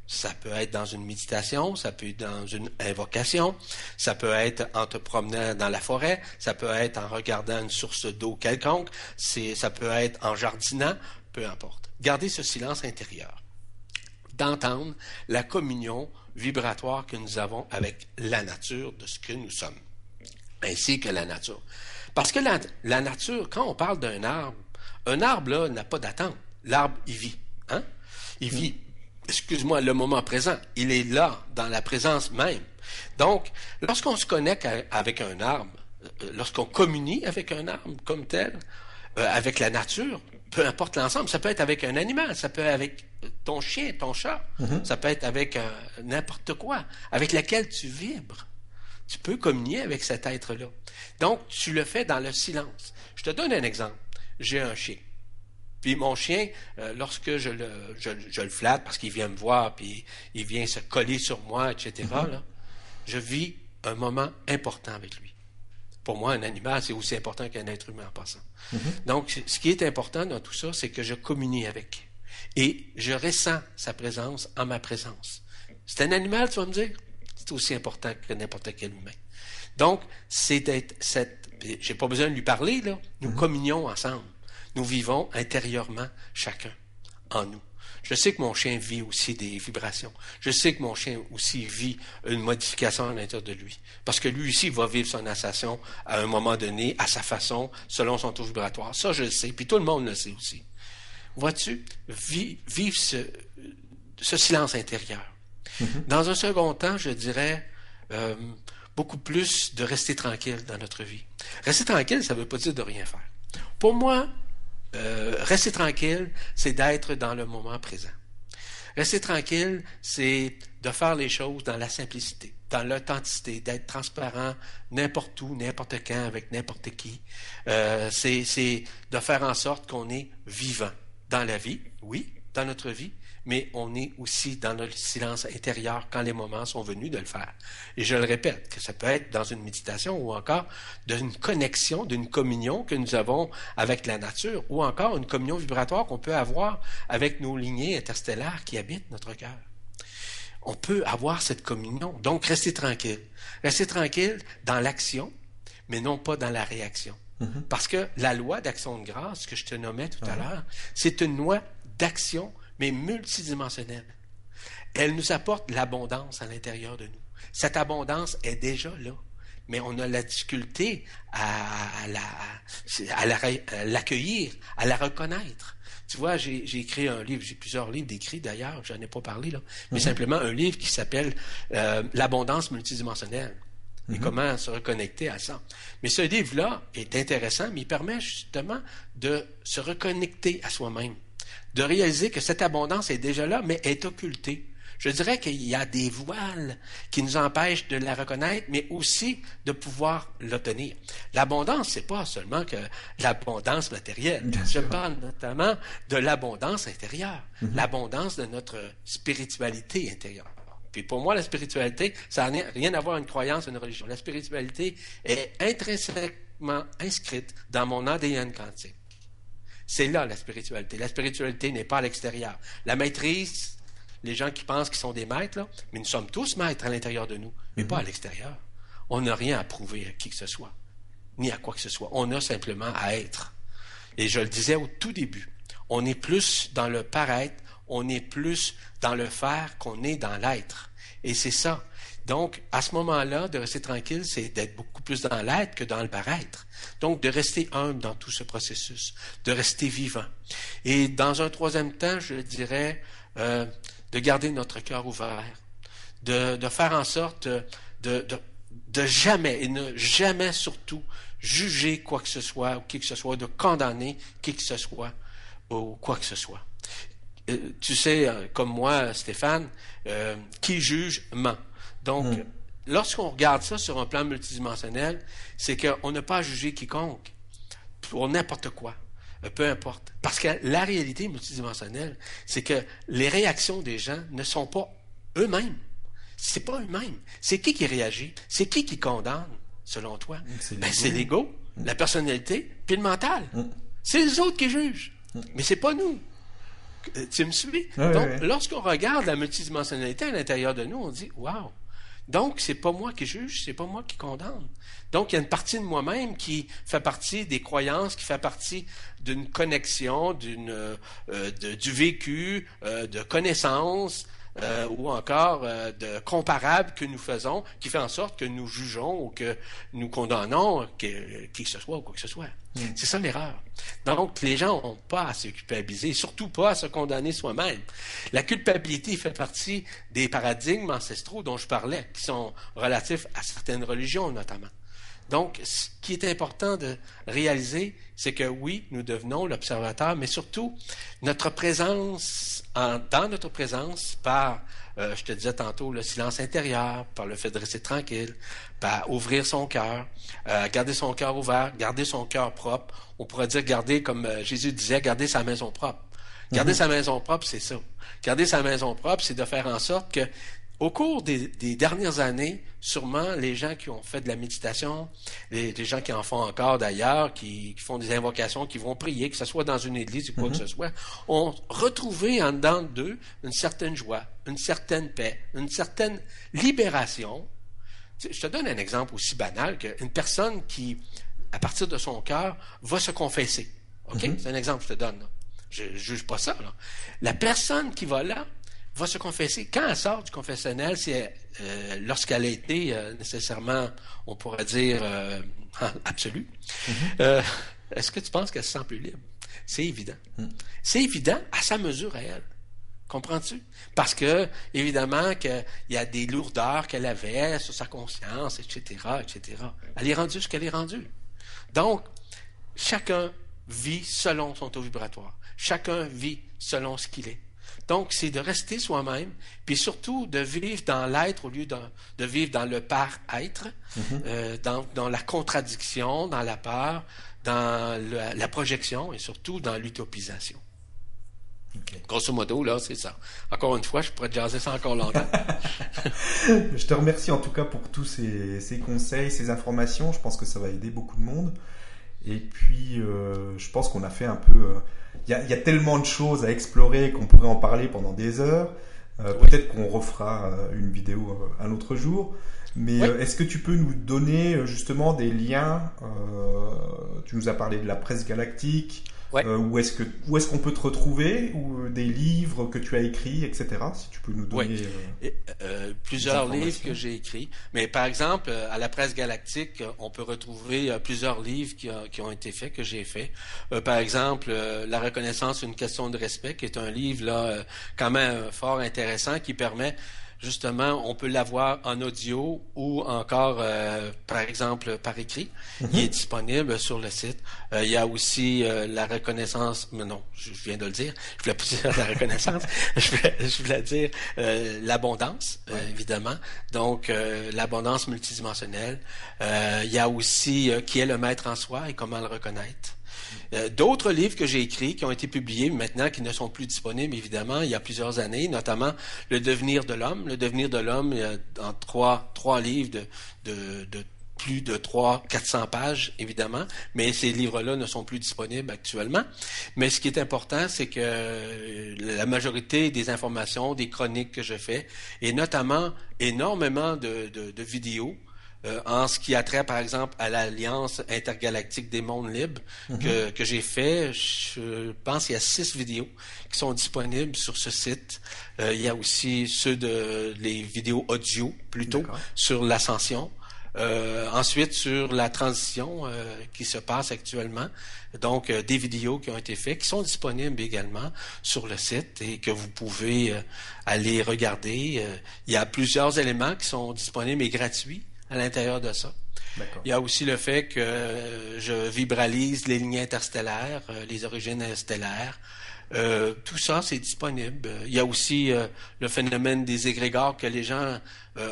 Ça peut être dans une méditation, ça peut être dans une invocation, ça peut être en te promenant dans la forêt, ça peut être en regardant une source d'eau quelconque, ça peut être en jardinant, peu importe. Garder ce silence intérieur. D'entendre la communion vibratoire que nous avons avec la nature de ce que nous sommes, ainsi que la nature. Parce que la, nature, quand on parle d'un arbre, un arbre là n'a pas d'attente. L'arbre, il vit. Hein? Il vit, excuse-moi, le moment présent. Il est là, dans la présence même. Donc, lorsqu'on se connecte avec un arbre, euh, lorsqu'on communie avec un arbre comme tel, euh, avec la nature, peu importe l'ensemble, ça peut être avec un animal, ça peut être avec ton chien, ton chat, mhm. ça peut être avec euh, n'importe quoi, avec lequel tu vibres. Tu peux communier avec cet être-là. Donc, tu le fais dans le silence. Je te donne un exemple. J'ai un chien. Puis mon chien, euh, lorsque je le, je, le, flatte parce qu'il vient me voir, puis il vient se coller sur moi, etc., mhm. je vis un moment important avec lui. Pour moi, un animal, c'est aussi important qu'un être humain en passant. Mm-hmm. Donc, ce qui est important dans tout ça, c'est que je communie avec. Et je ressens sa présence en ma présence. C'est un animal, tu vas me dire? C'est aussi important que n'importe quel humain. Donc, c'est d'être cette. J'ai pas besoin de lui parler, là. Nous mm-hmm. communions ensemble. Nous vivons intérieurement chacun en nous. Je sais que mon chien vit aussi des vibrations. Je sais que mon chien aussi vit une modification à l'intérieur de lui. Parce que lui aussi va vivre son assassin à un moment donné, à sa façon, selon son taux vibratoire. Ça, je le sais. Puis tout le monde le sait aussi. Vois-tu, vivre ce, silence intérieur. Mm-hmm. Dans un second temps, je dirais euh, beaucoup plus de rester tranquille dans notre vie. Rester tranquille, ça ne veut pas dire de rien faire. Pour moi, euh, rester tranquille, c'est d'être dans le moment présent. Rester tranquille, c'est de faire les choses dans la simplicité, dans l'authenticité, d'être transparent n'importe où, n'importe quand, avec n'importe qui. Euh, c'est de faire en sorte qu'on est vivant dans la vie, oui, dans notre vie, mais on est aussi dans le silence intérieur quand les moments sont venus de le faire. Et je le répète, que ça peut être dans une méditation ou encore d'une connexion, d'une communion que nous avons avec la nature, ou encore une communion vibratoire qu'on peut avoir avec nos lignées interstellaires qui habitent notre cœur. On peut avoir cette communion. Donc, restez tranquille. Restez tranquille dans l'action, mais non pas dans la réaction. Mm-hmm. Parce que la loi d'action de grâce que je te nommais tout à l'heure, c'est une loi d'action mais multidimensionnelle. Elle nous apporte l'abondance à l'intérieur de nous. Cette abondance est déjà là, mais on a la difficulté à, l'accueillir, à, la reconnaître. Tu vois, j'ai écrit un livre, j'ai plusieurs livres d'écrits d'ailleurs, j'en ai pas parlé là, mais mhm. simplement un livre qui s'appelle euh, L'abondance multidimensionnelle et mhm. comment se reconnecter à ça. Mais ce livre-là est intéressant, mais il permet justement de se reconnecter à soi-même de réaliser que cette abondance est déjà là, mais est occultée. Je dirais qu'il y a des voiles qui nous empêchent de la reconnaître, mais aussi de pouvoir l'obtenir. L'abondance, c'est pas seulement que l'abondance matérielle. Je parle notamment de l'abondance intérieure, mhm. l'abondance de notre spiritualité intérieure. Puis pour moi, la spiritualité, ça n'a rien à voir avec une croyance, une religion. La spiritualité est intrinsèquement inscrite dans mon ADN quantique. C'est là la spiritualité. La spiritualité n'est pas à l'extérieur. La maîtrise, les gens qui pensent qu'ils sont des maîtres, là, mais nous sommes tous maîtres à l'intérieur de nous, mais pas à mhm. l'extérieur. On n'a rien à prouver à qui que ce soit, ni à quoi que ce soit. On a simplement à être. Et je le disais au tout début, on est plus dans le paraître, on est plus dans le faire qu'on est dans l'être. Et c'est ça. Donc, à ce moment-là, de rester tranquille, c'est d'être beaucoup plus dans l'être que dans le paraître. Donc, de rester humble dans tout ce processus, de rester vivant. Et dans un troisième temps, je dirais, euh, de garder notre cœur ouvert, de, de, faire en sorte de, de, jamais, et ne jamais surtout, juger quoi que ce soit, ou qui que ce soit, de condamner qui que ce soit, ou quoi que ce soit. Euh, tu sais, euh, comme moi, Stéphane, qui juge ment. Donc, hmm. Lorsqu'on regarde ça sur un plan multidimensionnel, c'est qu'on n'a pas à juger quiconque pour n'importe quoi, euh, peu importe. Parce que la réalité multidimensionnelle, c'est que les réactions des gens ne sont pas eux-mêmes. C'est pas eux-mêmes. C'est qui qui réagit? C'est qui qui condamne, selon toi? C'est ben, l'ego, hmm. la personnalité, puis le mental. Hmm. C'est les autres qui jugent. Mais c'est pas nous. Euh, tu me suis? Donc, lorsqu'on regarde la multidimensionnalité à l'intérieur de nous, on dit, waouh, donc, c'est pas moi qui juge, c'est pas moi qui condamne. Donc, il y a une partie de moi-même qui fait partie des croyances, qui fait partie d'une connexion, d'une, euh, du vécu, euh, de connaissances, euh, ou encore euh, de comparables que nous faisons, qui fait en sorte que nous jugeons ou que nous condamnons qui que ce soit ou quoi que ce soit. Mm. C'est ça l'erreur. Donc, les gens n'ont pas à se culpabiliser, surtout pas à se condamner soi-même. La culpabilité fait partie des paradigmes ancestraux dont je parlais, qui sont relatifs à certaines religions notamment. Donc, ce qui est important de réaliser, c'est que oui, nous devenons l'observateur, mais surtout notre présence, dans notre présence, par, euh, je te disais tantôt, le silence intérieur, par le fait de rester tranquille, par ouvrir son cœur, euh, garder son cœur ouvert, garder son cœur propre. On pourrait dire garder, comme euh, Jésus disait, garder sa maison propre. Garder mhm. sa maison propre, c'est ça. Garder sa maison propre, c'est de faire en sorte que au cours des, dernières années, sûrement les gens qui ont fait de la méditation, les, gens qui en font encore d'ailleurs, qui, font des invocations, qui vont prier, que ce soit dans une église ou quoi que mm-hmm. ce soit, ont retrouvé en dedans d'eux une certaine joie, une certaine paix, une certaine libération. Je te donne un exemple aussi banal qu'une personne qui, à partir de son cœur, va se confesser. OK? Mm-hmm. C'est un exemple que je te donne. Je ne juge pas ça. La personne qui va là, va se confesser. Quand elle sort du confessionnel, c'est euh, lorsqu'elle a été euh, nécessairement, on pourrait dire, euh, absolue, mm-hmm. est-ce que tu penses qu'elle se sent plus libre? C'est évident. Mm. C'est évident à sa mesure à elle. Comprends-tu? Parce que, évidemment, qu'il y a des lourdeurs qu'elle avait sur sa conscience, etc., etc. Elle est rendue ce qu'elle est rendue. Donc, chacun vit selon son taux vibratoire. Chacun vit selon ce qu'il est. Donc, c'est de rester soi-même, puis surtout de vivre dans l'être au lieu de, vivre dans le par-être, euh, dans, la contradiction, dans la peur, dans la projection et surtout dans l'utopisation. Grosso modo, là, c'est ça. Encore une fois, je pourrais jaser ça encore longtemps. je te remercie en tout cas pour tous ces, conseils, ces informations. Je pense que ça va aider beaucoup de monde. Et puis, euh, je pense qu'on a fait un peu... Euh, il y, a, tellement de choses à explorer qu'on pourrait en parler pendant des heures. Euh, peut-être qu'on refera euh, une vidéo euh, un autre jour. Mais est-ce que tu peux nous donner justement des liens Tu nous as parlé de la presse galactique, euh, où est-ce que où est-ce qu'on peut te retrouver ou euh, des livres que tu as écrits, etc. Si tu peux nous donner euh, plusieurs livres que j'ai écrits. Mais par exemple, à la presse galactique, on peut retrouver plusieurs livres qui, qui, ont été faits que j'ai faits. par exemple, la reconnaissance une question de respect, qui est un livre là quand même fort intéressant qui permet justement, on peut l'avoir en audio ou encore, euh, par exemple, par écrit. Il est mhm. disponible sur le site. Euh, il y a aussi euh, la reconnaissance, mais non, je, viens de le dire, je voulais pas dire la reconnaissance, je, voulais, dire l'abondance, évidemment. Donc, l'abondance multidimensionnelle. il y a aussi qui est le maître en soi et comment le reconnaître. Euh, d'autres livres que j'ai écrits qui ont été publiés maintenant, qui ne sont plus disponibles évidemment il y a plusieurs années, notamment Le devenir de l'homme. Le devenir de l'homme, en trois, trois livres de, de, plus de 300, 400 pages, évidemment, mais ces livres-là ne sont plus disponibles actuellement. Mais ce qui est important, c'est que euh, la majorité des informations, des chroniques que je fais, et notamment énormément de, de vidéos, euh, en ce qui a trait, par exemple, à l'Alliance intergalactique des mondes libres mhm. que, que j'ai fait. Je pense qu'il y a six vidéos qui sont disponibles sur ce site. Euh, il y a aussi ceux de les vidéos audio plutôt sur l'ascension. Euh, ensuite, sur la transition euh, qui se passe actuellement, donc euh, des vidéos qui ont été faites, qui sont disponibles également sur le site et que vous pouvez aller regarder. il y a plusieurs éléments qui sont disponibles et gratuits à l'intérieur de ça. Il y a aussi le fait que je vibralise les lignes interstellaires, euh, les origines stellaires. Euh, tout ça, c'est disponible. Il y a aussi euh, le phénomène des égrégores que les gens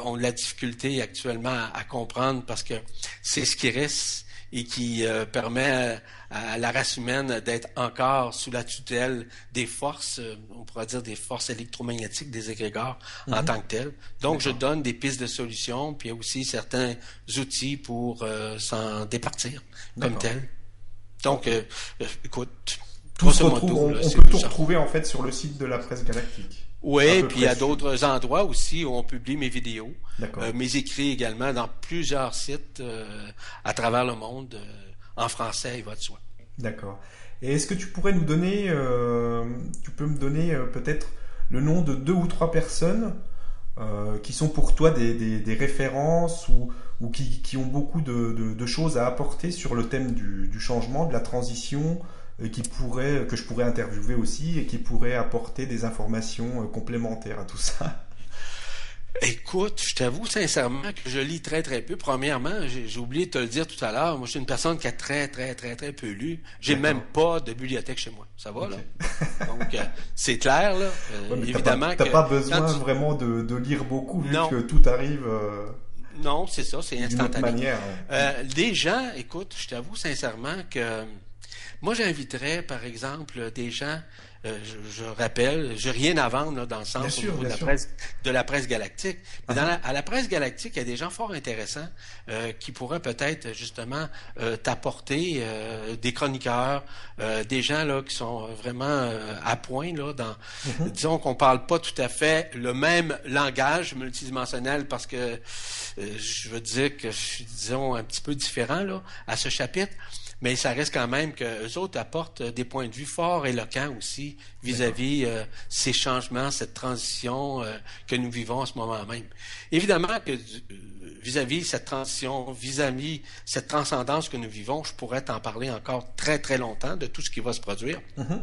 ont de la difficulté actuellement à comprendre parce que c'est ce qui reste et qui euh, permet à, la race humaine d'être encore sous la tutelle des forces, euh, on pourrait dire des forces électromagnétiques des égrégores en mhm. tant que telles. Donc, je donne des pistes de solutions, puis il y a aussi certains outils pour euh, s'en départir comme tel. Donc, écoute, tout se retrouve, on, peut tout retrouver en fait sur le site de la presse galactique. Oui, puis il y a d'autres endroits aussi où on publie mes vidéos, euh, mes écrits également dans plusieurs sites euh, à travers le monde, euh, en français, il va de soi. D'accord. Et est-ce que tu pourrais nous donner, tu peux me donner peut-être le nom de deux ou trois personnes qui sont pour toi des, références ou, ou qui, ont beaucoup de, choses à apporter sur le thème du, du changement, de la transition, qui pourrait, que je pourrais interviewer aussi et qui pourrait apporter des informations euh, complémentaires à tout ça. Écoute, je t'avoue sincèrement que je lis très très peu. Premièrement, j'ai oublié de te le dire tout à l'heure, moi je suis une personne qui a très très très très peu lu. J'ai même pas de bibliothèque chez moi. Ça va là? Donc euh, c'est clair là. Euh, évidemment t'as pas, pas besoin vraiment de, lire beaucoup vu que tout arrive. non, c'est ça, c'est instantané. Manière, des gens, écoute, je t'avoue sincèrement que moi, j'inviterais, par exemple, des gens euh, je, rappelle, j'ai rien à vendre dans le sens de, la presse, de la presse galactique. Mais dans ah. la, à la presse galactique, il y a des gens fort intéressants euh, qui pourraient peut-être justement euh, t'apporter des chroniqueurs, des gens là qui sont vraiment à point là. Dans, mm-hmm. disons qu'on parle pas tout à fait le même langage multidimensionnel parce que je veux dire que je suis disons un petit peu différent là à ce chapitre mais ça reste quand même que les autres apportent des points de vue forts éloquents aussi vis-à-vis euh, ces changements, cette transition euh, que nous vivons en ce moment même. Évidemment que euh, vis-à-vis cette transition, vis-à-vis cette transcendance que nous vivons, je pourrais t'en parler encore très très longtemps de tout ce qui va se produire. Mm-hmm.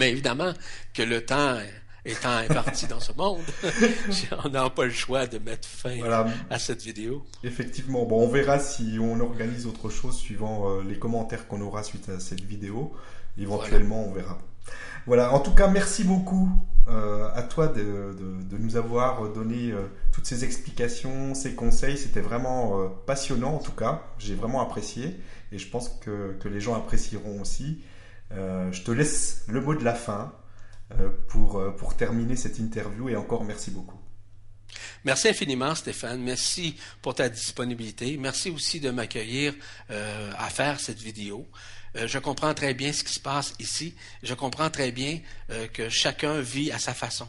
Mais évidemment que le temps étant imparti dans ce monde, on n'a pas le choix de mettre fin à cette vidéo. Effectivement, bon, on verra si on organise autre chose suivant euh, les commentaires qu'on aura suite à cette vidéo. Éventuellement, on verra. Voilà, en tout cas, merci beaucoup euh, à toi de, nous avoir donné euh, toutes ces explications, ces conseils. C'était vraiment passionnant, en tout cas. J'ai vraiment apprécié et je pense que, que les gens apprécieront aussi. je te laisse le mot de la fin. Euh, pour, euh, pour terminer cette interview et encore merci beaucoup. Merci infiniment, Stéphane. Merci pour ta disponibilité. Merci aussi de m'accueillir euh, à faire cette vidéo. je comprends très bien ce qui se passe ici. Je comprends très bien que chacun vit à sa façon.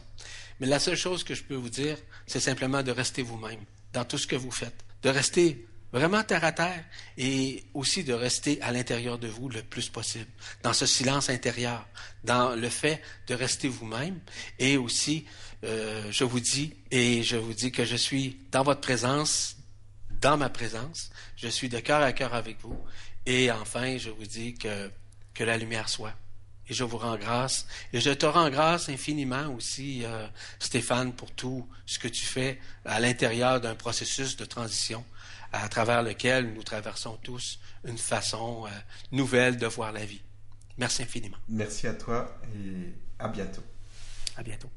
Mais la seule chose que je peux vous dire, c'est simplement de rester vous-même dans tout ce que vous faites, de rester vraiment terre à terre et aussi de rester à l'intérieur de vous le plus possible, dans ce silence intérieur, dans le fait de rester vous-même et aussi, euh, je vous dis, et je vous dis que je suis dans votre présence, dans ma présence, je suis de cœur à cœur avec vous et enfin, je vous dis que, que la lumière soit. Et je vous rends grâce. Et je te rends grâce infiniment aussi, euh, Stéphane, pour tout ce que tu fais à l'intérieur d'un processus de transition à travers lequel nous traversons tous une façon euh, nouvelle de voir la vie. Merci infiniment. Merci à toi et à bientôt. À bientôt.